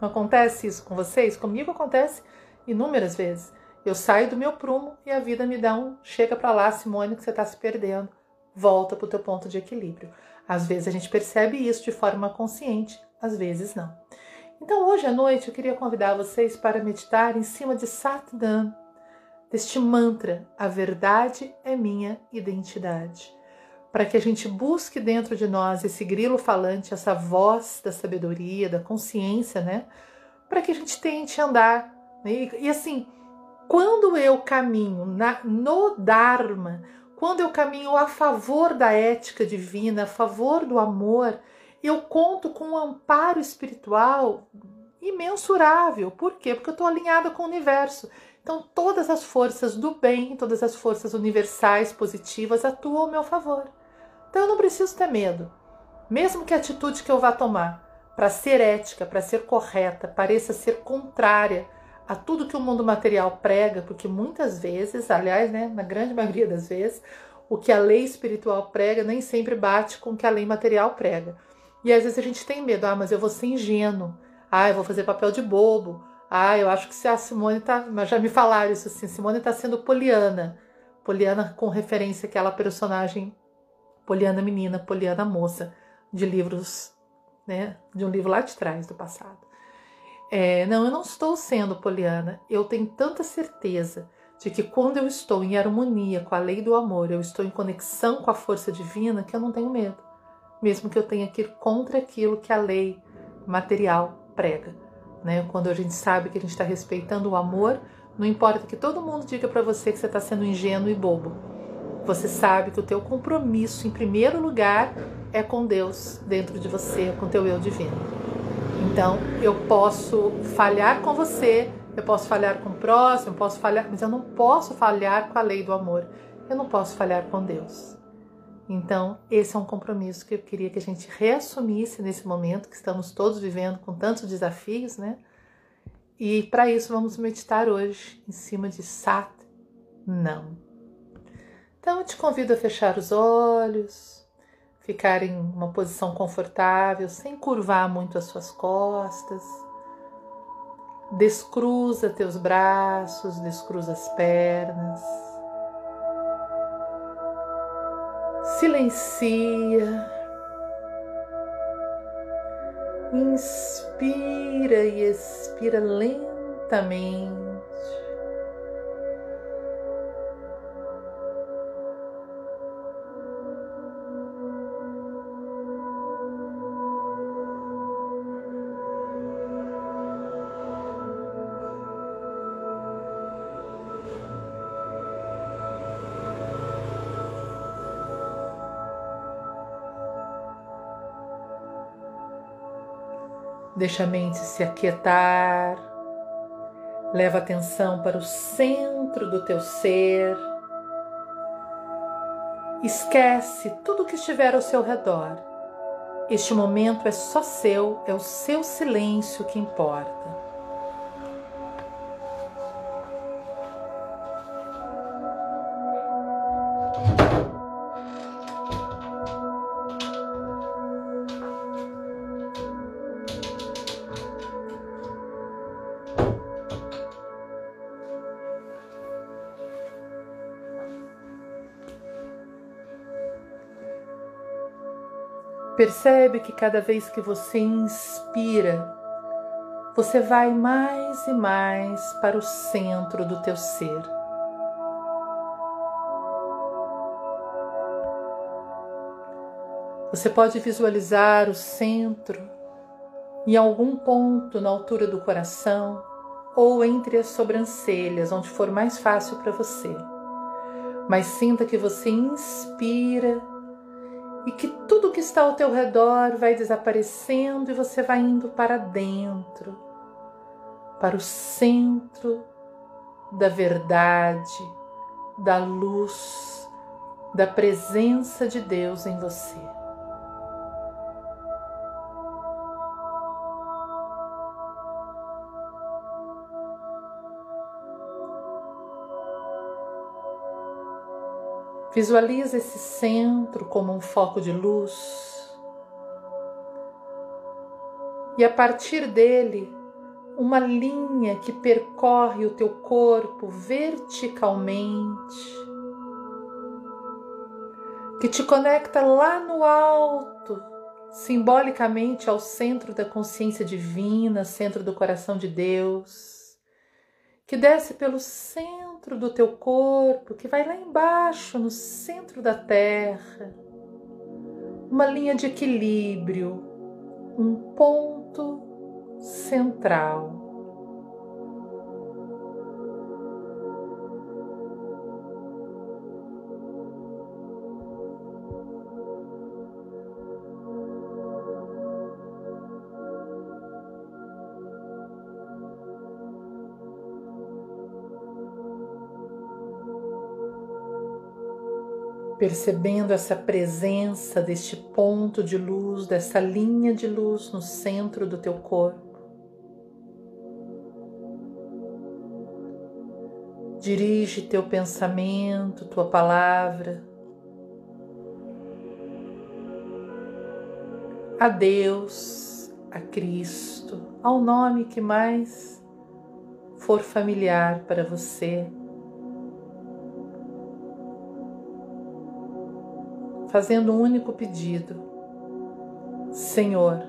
Não acontece isso com vocês? Comigo acontece inúmeras vezes. Eu saio do meu prumo e a vida me dá um chega para lá, Simone, que você está se perdendo. Volta para o teu ponto de equilíbrio. Às vezes a gente percebe isso de forma consciente, às vezes não. Então hoje à noite eu queria convidar vocês para meditar em cima de Satnam, deste mantra: a verdade é minha identidade. Para que a gente busque dentro de nós esse grilo falante, essa voz da sabedoria, da consciência, né? Para que a gente tente andar. Né? E, e assim, quando eu caminho na, no Dharma, quando eu caminho a favor da ética divina, a favor do amor, eu conto com um amparo espiritual imensurável. Por quê? Porque eu estou alinhada com o universo. Então, todas as forças do bem, todas as forças universais positivas atuam ao meu favor. Então, eu não preciso ter medo. Mesmo que a atitude que eu vá tomar para ser ética, para ser correta, pareça ser contrária a tudo que o mundo material prega, porque muitas vezes, aliás, né, na grande maioria das vezes, o que a lei espiritual prega nem sempre bate com o que a lei material prega. E às vezes a gente tem medo, ah, mas eu vou ser ingênuo, ah, eu vou fazer papel de bobo, ah, eu acho que se a Simone tá, mas já me falaram isso assim, Simone está sendo poliana, poliana com referência àquela personagem poliana menina, poliana moça, de livros, né, de um livro lá de trás do passado. É, não, eu não estou sendo poliana. Eu tenho tanta certeza de que quando eu estou em harmonia com a lei do amor, eu estou em conexão com a força divina, que eu não tenho medo, mesmo que eu tenha que ir contra aquilo que a lei material prega. Né? Quando a gente sabe que a gente está respeitando o amor, não importa que todo mundo diga para você que você está sendo ingênuo e bobo. Você sabe que o teu compromisso, em primeiro lugar, é com Deus dentro de você, com o teu eu divino. Então, eu posso falhar com você, eu posso falhar com o próximo, eu posso falhar, mas eu não posso falhar com a lei do amor. Eu não posso falhar com Deus. Então, esse é um compromisso que eu queria que a gente reassumisse nesse momento que estamos todos vivendo com tantos desafios, né? E para isso vamos meditar hoje em cima de Sat não. Então eu te convido a fechar os olhos, ficar em uma posição confortável, sem curvar muito as suas costas. Descruza teus braços, descruza as pernas. Silencia. Inspira e expira lentamente. Deixa a mente se aquietar. Leva atenção para o centro do teu ser. Esquece tudo que estiver ao seu redor. Este momento é só seu, é o seu silêncio que importa. Percebe que cada vez que você inspira, você vai mais e mais para o centro do teu ser. Você pode visualizar o centro em algum ponto na altura do coração ou entre as sobrancelhas, onde for mais fácil para você. Mas sinta que você inspira e que tudo que está ao teu redor vai desaparecendo e você vai indo para dentro, para o centro da verdade, da luz, da presença de Deus em você. Visualiza esse centro como um foco de luz. E a partir dele, uma linha que percorre o teu corpo verticalmente, que te conecta lá no alto, simbolicamente ao centro da consciência divina, centro do coração de Deus, que desce pelo centro do teu corpo, que vai lá embaixo, no centro da terra, uma linha de equilíbrio, um ponto central. Percebendo essa presença deste ponto de luz, dessa linha de luz no centro do teu corpo. Dirige teu pensamento, tua palavra a Deus, a Cristo, ao nome que mais for familiar para você. Fazendo um único pedido: Senhor,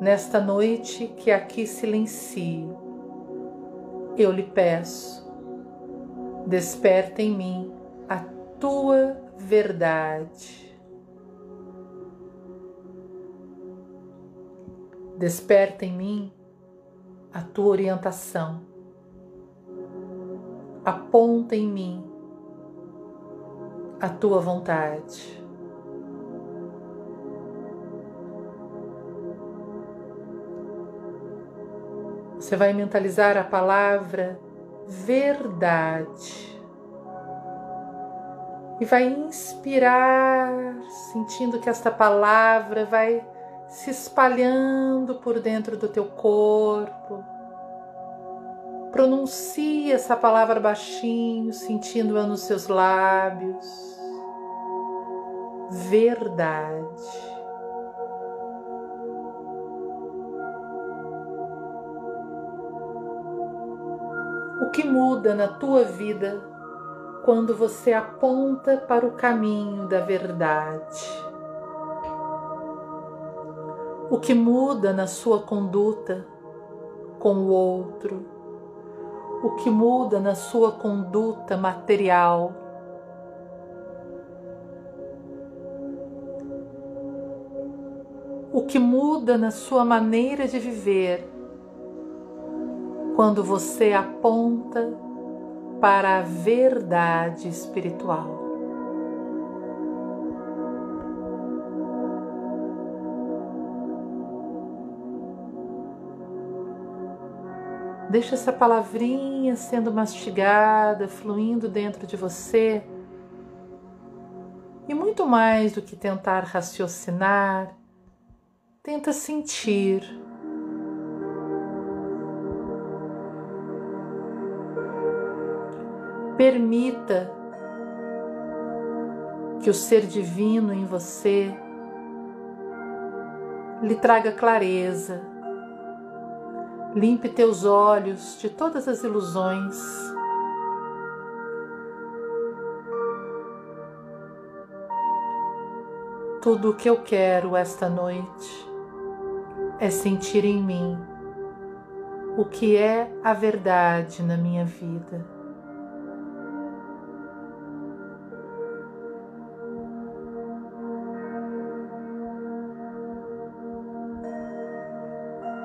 nesta noite que aqui silencio, eu lhe peço, desperta em mim a tua verdade. Desperta em mim a tua orientação. Aponta em mim a tua vontade. Você vai mentalizar a palavra verdade e vai inspirar, sentindo que esta palavra vai se espalhando por dentro do teu corpo Pronuncie essa palavra baixinho, sentindo-a nos seus lábios. Verdade. O que muda na tua vida quando você aponta para o caminho da verdade? O que muda na sua conduta com o outro? O que muda na sua conduta material. O que muda na sua maneira de viver quando você aponta para a verdade espiritual. Deixa essa palavrinha sendo mastigada, fluindo dentro de você. E muito mais do que tentar raciocinar, tenta sentir. Permita que o ser divino em você lhe traga clareza Limpe teus olhos de todas as ilusões. Tudo o que eu quero esta noite é sentir em mim o que é a verdade na minha vida.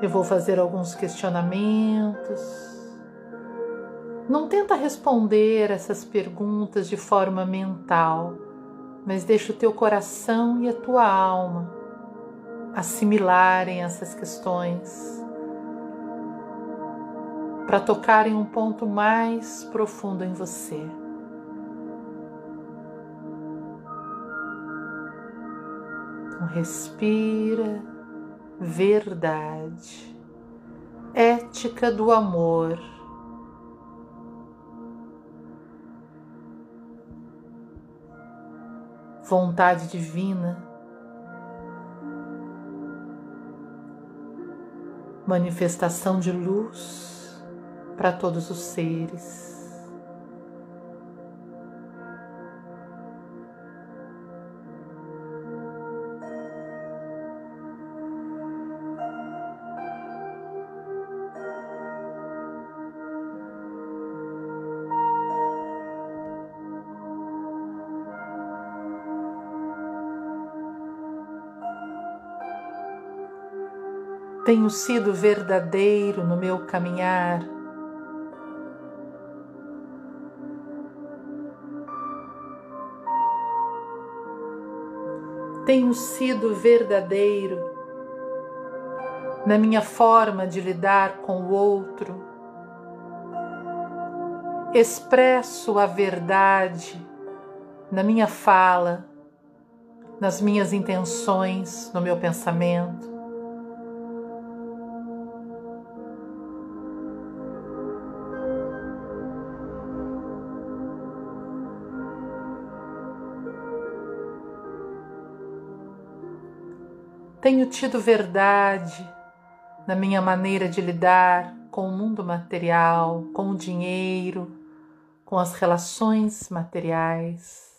Eu vou fazer alguns questionamentos. Não tenta responder essas perguntas de forma mental, mas deixa o teu coração e a tua alma assimilarem essas questões para tocarem um ponto mais profundo em você. Então, respira verdade, ética do amor. Vontade divina, manifestação de luz para todos os seres. Tenho sido verdadeiro no meu caminhar. Tenho sido verdadeiro na minha forma de lidar com o outro. Expresso a verdade na minha fala, nas minhas intenções, no meu pensamento. Tenho tido verdade na minha maneira de lidar com o mundo material, com o dinheiro, com as relações materiais.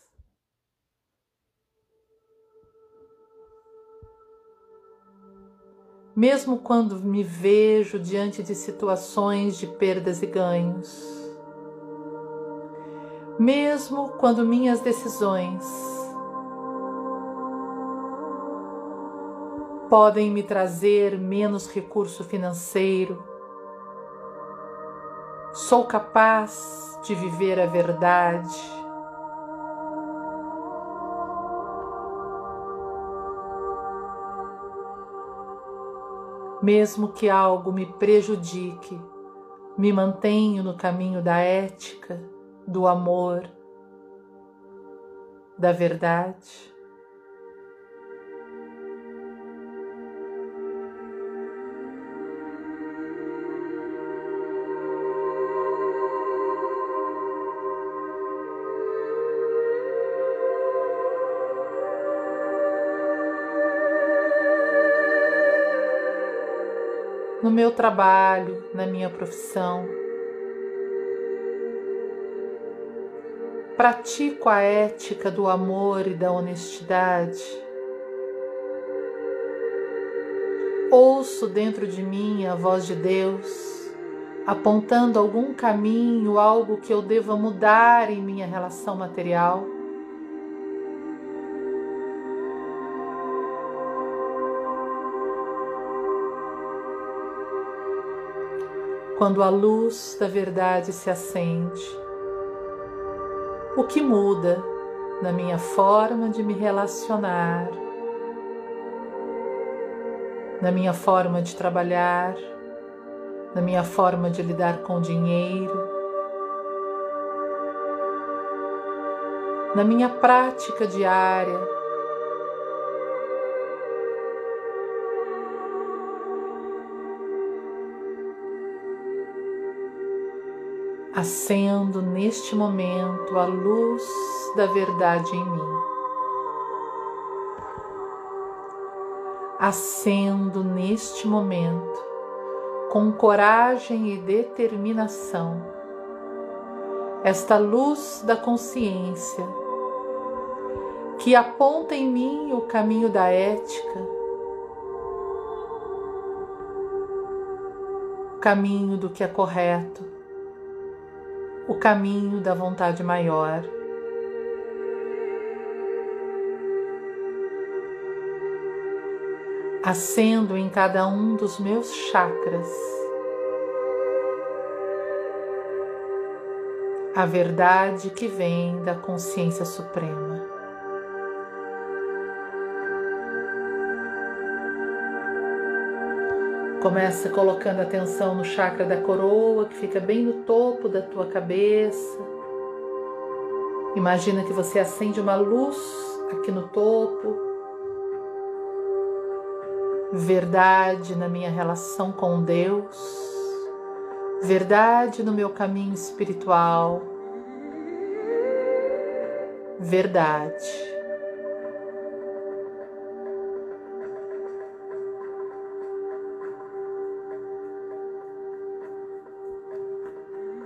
Mesmo quando me vejo diante de situações de perdas e ganhos, mesmo quando minhas decisões podem me trazer menos recurso financeiro. Sou capaz de viver a verdade. Mesmo que algo me prejudique, me mantenho no caminho da ética, do amor, da verdade. No meu trabalho, na minha profissão. Pratico a ética do amor e da honestidade. Ouço dentro de mim a voz de Deus, apontando algum caminho, algo que eu deva mudar em minha relação material. Quando a luz da verdade se acende. O que muda na minha forma de me relacionar, na minha forma de trabalhar, na minha forma de lidar com dinheiro, na minha prática diária acendo neste momento a luz da verdade em mim. Acendo neste momento com coragem e determinação esta luz da consciência que aponta em mim o caminho da ética, o caminho do que é correto, o caminho da vontade maior. Acendo em cada um dos meus chakras a verdade que vem da consciência suprema. Começa colocando atenção no chakra da coroa, que fica bem no topo da tua cabeça. Imagina que você acende uma luz aqui no topo. Verdade na minha relação com Deus. Verdade no meu caminho espiritual. Verdade.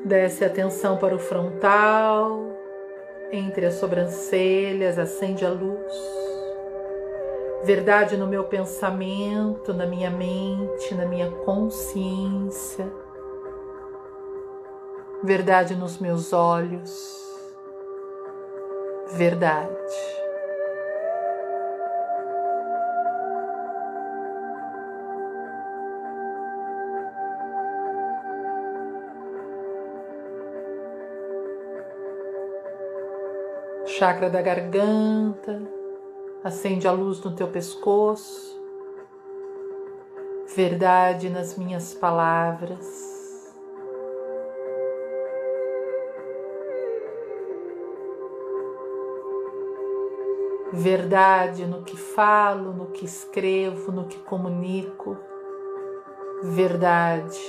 Desce a atenção para o frontal, entre as sobrancelhas, acende a luz. Verdade no meu pensamento, na minha mente, na minha consciência. Verdade nos meus olhos. Verdade. Chakra da garganta, acende a luz no teu pescoço, verdade nas minhas palavras. Verdade no que falo, no que escrevo, no que comunico. Verdade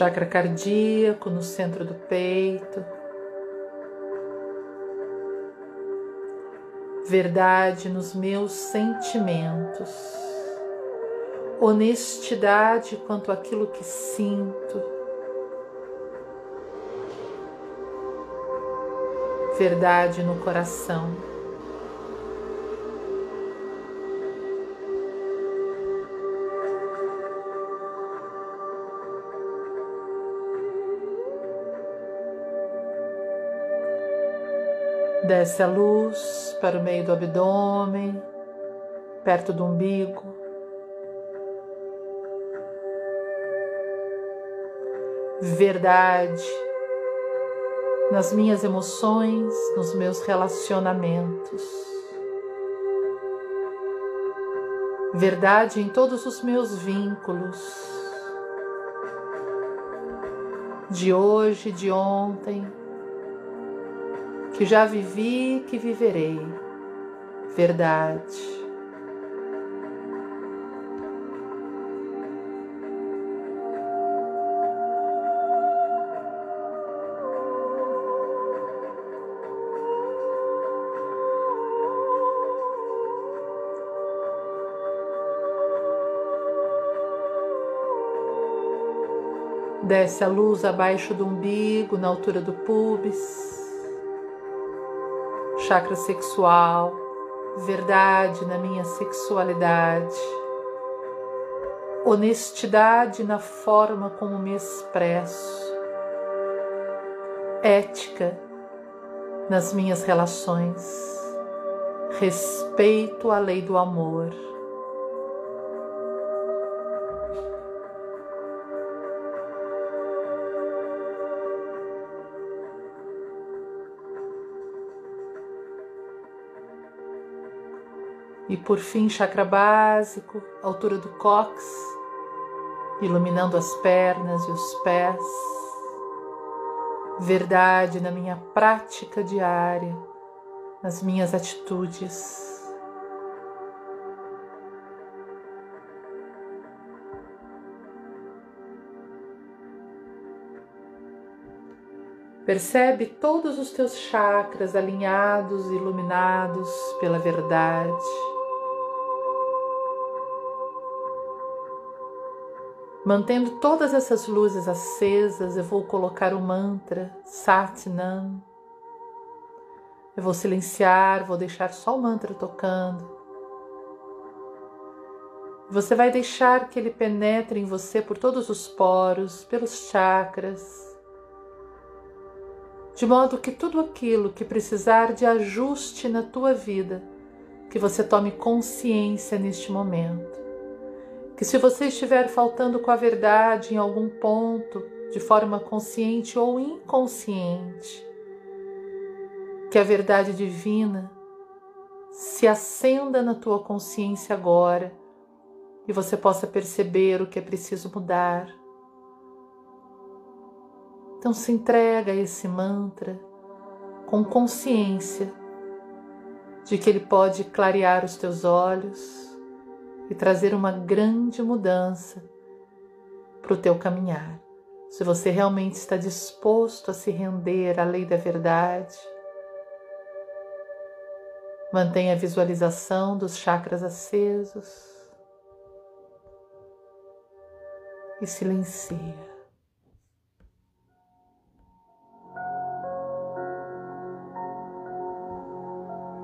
chakra cardíaco no centro do peito. Verdade nos meus sentimentos. Honestidade quanto àquilo que sinto. Verdade no coração. Desce a luz para o meio do abdômen, perto do umbigo. Verdade nas minhas emoções, nos meus relacionamentos. Verdade em todos os meus vínculos. De hoje, de ontem, que já vivi, que viverei. Verdade. Desce a luz abaixo do umbigo, na altura do pubis chakra sexual, verdade na minha sexualidade, honestidade na forma como me expresso, ética nas minhas relações, respeito à lei do amor. E por fim, chakra básico, altura do cox, iluminando as pernas e os pés. Verdade na minha prática diária, nas minhas atitudes. Percebe todos os teus chakras alinhados iluminados pela verdade. Mantendo todas essas luzes acesas, eu vou colocar o mantra Satnam. Eu vou silenciar, vou deixar só o mantra tocando. Você vai deixar que ele penetre em você por todos os poros, pelos chakras, de modo que tudo aquilo que precisar de ajuste na tua vida, que você tome consciência neste momento que se você estiver faltando com a verdade em algum ponto, de forma consciente ou inconsciente, que a verdade divina se acenda na tua consciência agora e você possa perceber o que é preciso mudar. Então se entrega a esse mantra com consciência de que ele pode clarear os teus olhos e trazer uma grande mudança para o teu caminhar. Se você realmente está disposto a se render à lei da verdade, Mantenha a visualização dos chakras acesos e silencia.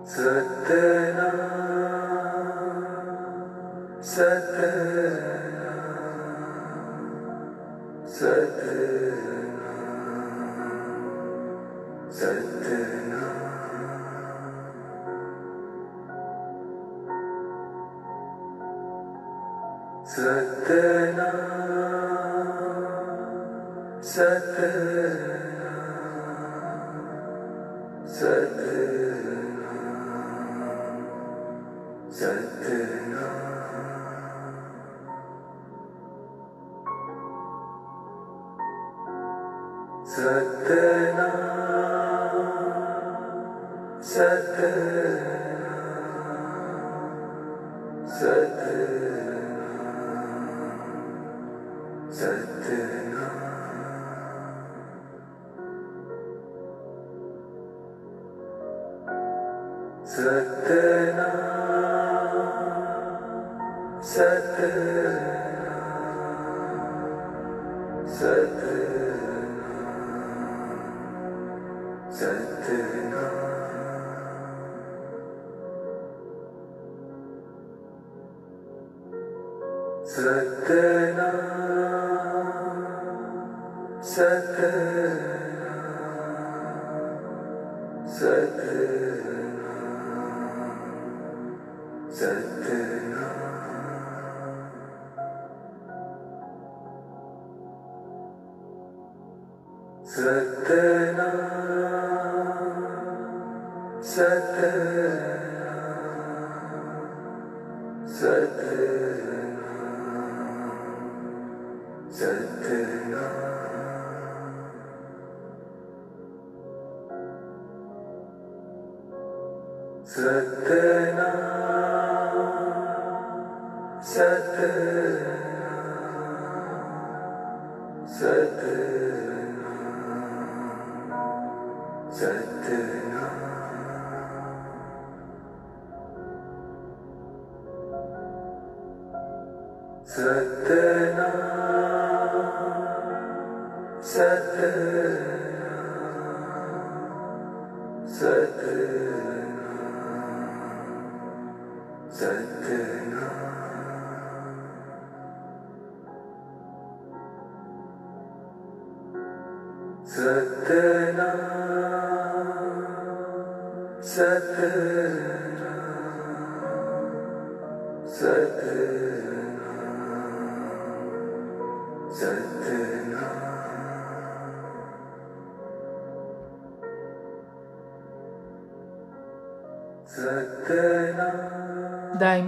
Satana, सत सत् स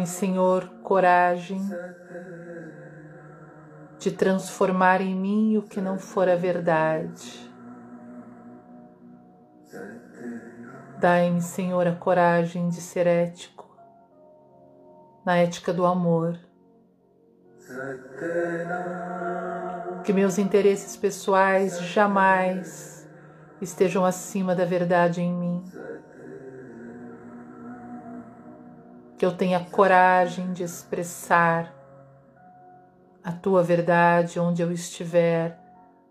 Senhor, coragem de transformar em mim o que não for a verdade. Dai-me, Senhor, a coragem de ser ético, na ética do amor. Que meus interesses pessoais jamais estejam acima da verdade em mim. Que eu tenha coragem de expressar a tua verdade onde eu estiver,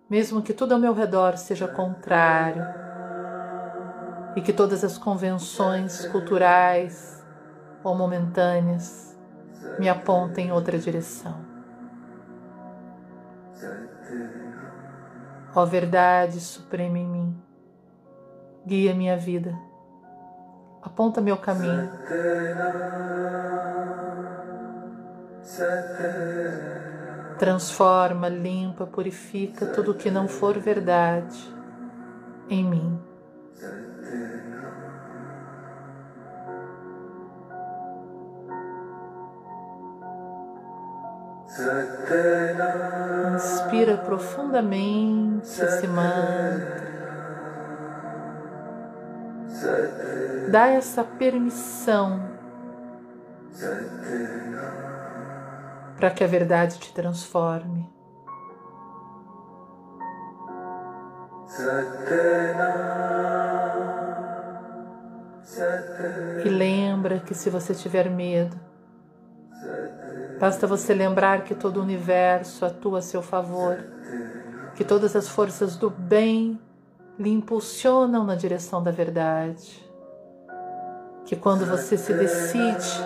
mesmo que tudo ao meu redor seja contrário, e que todas as convenções culturais ou momentâneas me apontem em outra direção. Ó verdade suprema em mim, guia minha vida, aponta meu caminho. Transforma, limpa, purifica tudo que não for verdade em mim. Inspira profundamente esse mantra. Dá essa permissão para que a verdade te transforme. E lembra que se você tiver medo, basta você lembrar que todo o universo atua a seu favor, que todas as forças do bem lhe impulsionam na direção da verdade. Que quando você se decide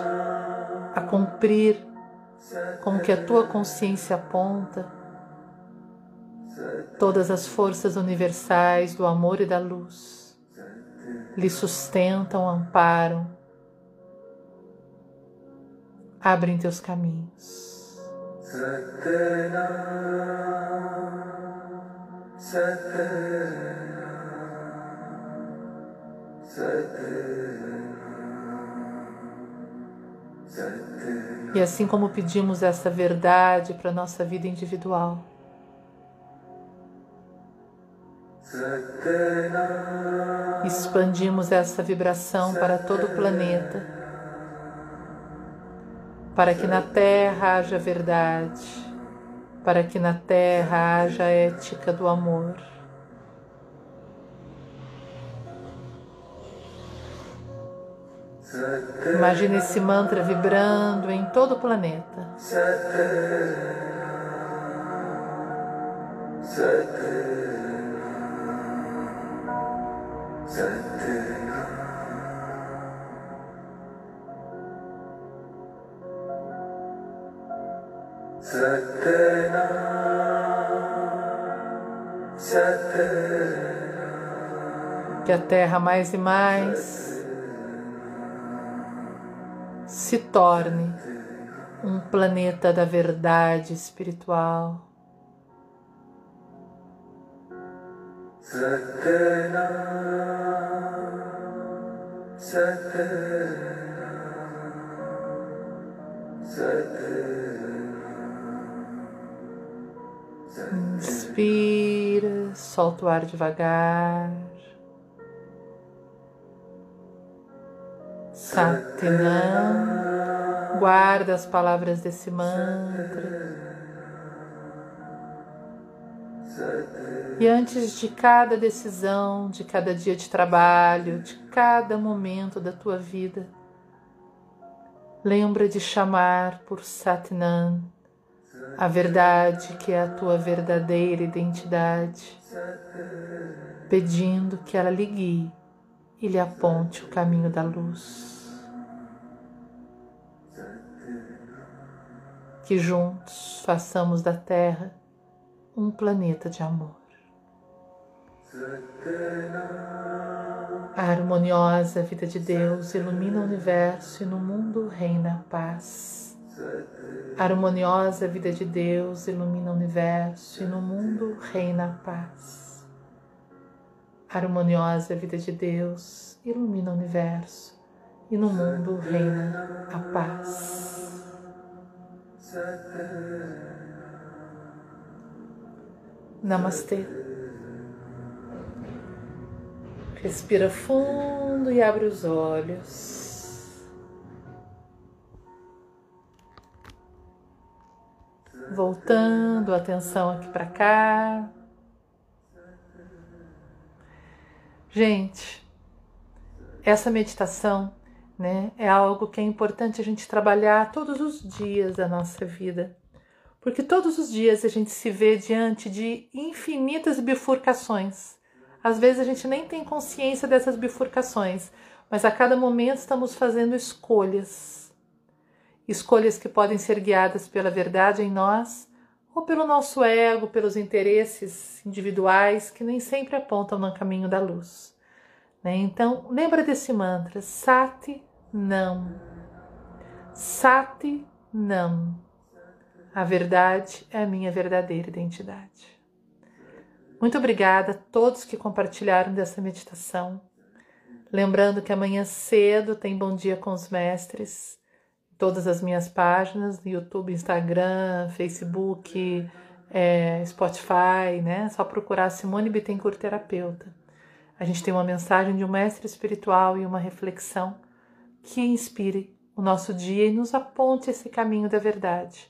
a cumprir com o que a tua consciência aponta, todas as forças universais do amor e da luz lhe sustentam, amparam, abrem teus caminhos. E assim como pedimos essa verdade para a nossa vida individual, expandimos essa vibração para todo o planeta, para que na Terra haja verdade, para que na Terra haja ética do amor. Imagine esse mantra vibrando em todo o planeta. Que a terra mais e mais se torne um planeta da verdade espiritual. Inspira, solta o ar devagar. Satinam, guarda as palavras desse mantra. E antes de cada decisão, de cada dia de trabalho, de cada momento da tua vida, lembra de chamar por Satnam a verdade que é a tua verdadeira identidade, pedindo que ela lhe guie e lhe aponte o caminho da luz. Que juntos façamos da Terra um planeta de amor. A harmoniosa vida de Deus ilumina o universo e no mundo reina a paz. A harmoniosa vida de Deus ilumina o universo e no mundo reina a paz. A harmoniosa vida de Deus ilumina o universo e no mundo reina a paz. Namastê. Respira fundo e abre os olhos. Voltando a atenção aqui para cá. Gente, essa meditação né, é algo que é importante a gente trabalhar todos os dias da nossa vida porque todos os dias a gente se vê diante de infinitas bifurcações. Às vezes a gente nem tem consciência dessas bifurcações, mas a cada momento estamos fazendo escolhas. Escolhas que podem ser guiadas pela verdade em nós ou pelo nosso ego, pelos interesses individuais que nem sempre apontam no caminho da luz. Né? Então, lembra desse mantra: Sati Nam. Sati Nam. A verdade é a minha verdadeira identidade. Muito obrigada a todos que compartilharam dessa meditação. Lembrando que amanhã cedo tem Bom Dia com os Mestres. Todas as minhas páginas, no YouTube, Instagram, Facebook, é, Spotify, né? Só procurar Simone Bittencourt Terapeuta. A gente tem uma mensagem de um mestre espiritual e uma reflexão que inspire o nosso dia e nos aponte esse caminho da verdade.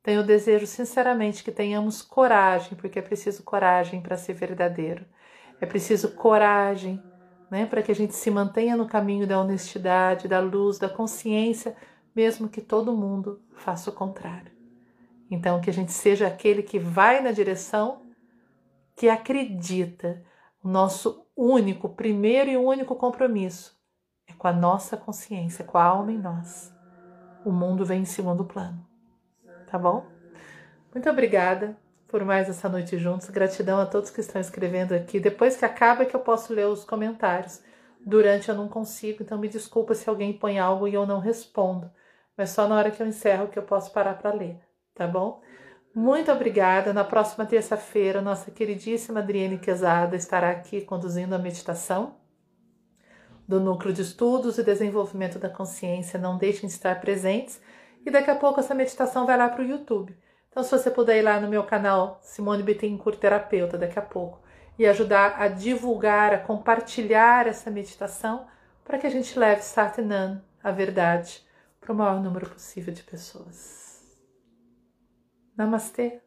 Então eu desejo sinceramente que tenhamos coragem, porque é preciso coragem para ser verdadeiro. É preciso coragem né? Para que a gente se mantenha no caminho da honestidade, da luz, da consciência, mesmo que todo mundo faça o contrário. Então, que a gente seja aquele que vai na direção que acredita. O nosso único, primeiro e único compromisso é com a nossa consciência, com a alma em nós. O mundo vem em segundo plano. Tá bom? Muito obrigada por mais essa noite juntos. Gratidão a todos que estão escrevendo aqui. Depois que acaba que eu posso ler os comentários. Durante eu não consigo, então me desculpa se alguém põe algo e eu não respondo. Mas só na hora que eu encerro que eu posso parar para ler, tá bom? Muito obrigada. Na próxima terça-feira, nossa queridíssima Adriane Quezada estará aqui conduzindo a meditação do Núcleo de Estudos e Desenvolvimento da Consciência. Não deixem de estar presentes. E daqui a pouco essa meditação vai lá para o YouTube. Então, se você puder ir lá no meu canal Simone Bittencourt Terapeuta daqui a pouco e ajudar a divulgar, a compartilhar essa meditação para que a gente leve Satnam, a verdade, para o maior número possível de pessoas. Namastê!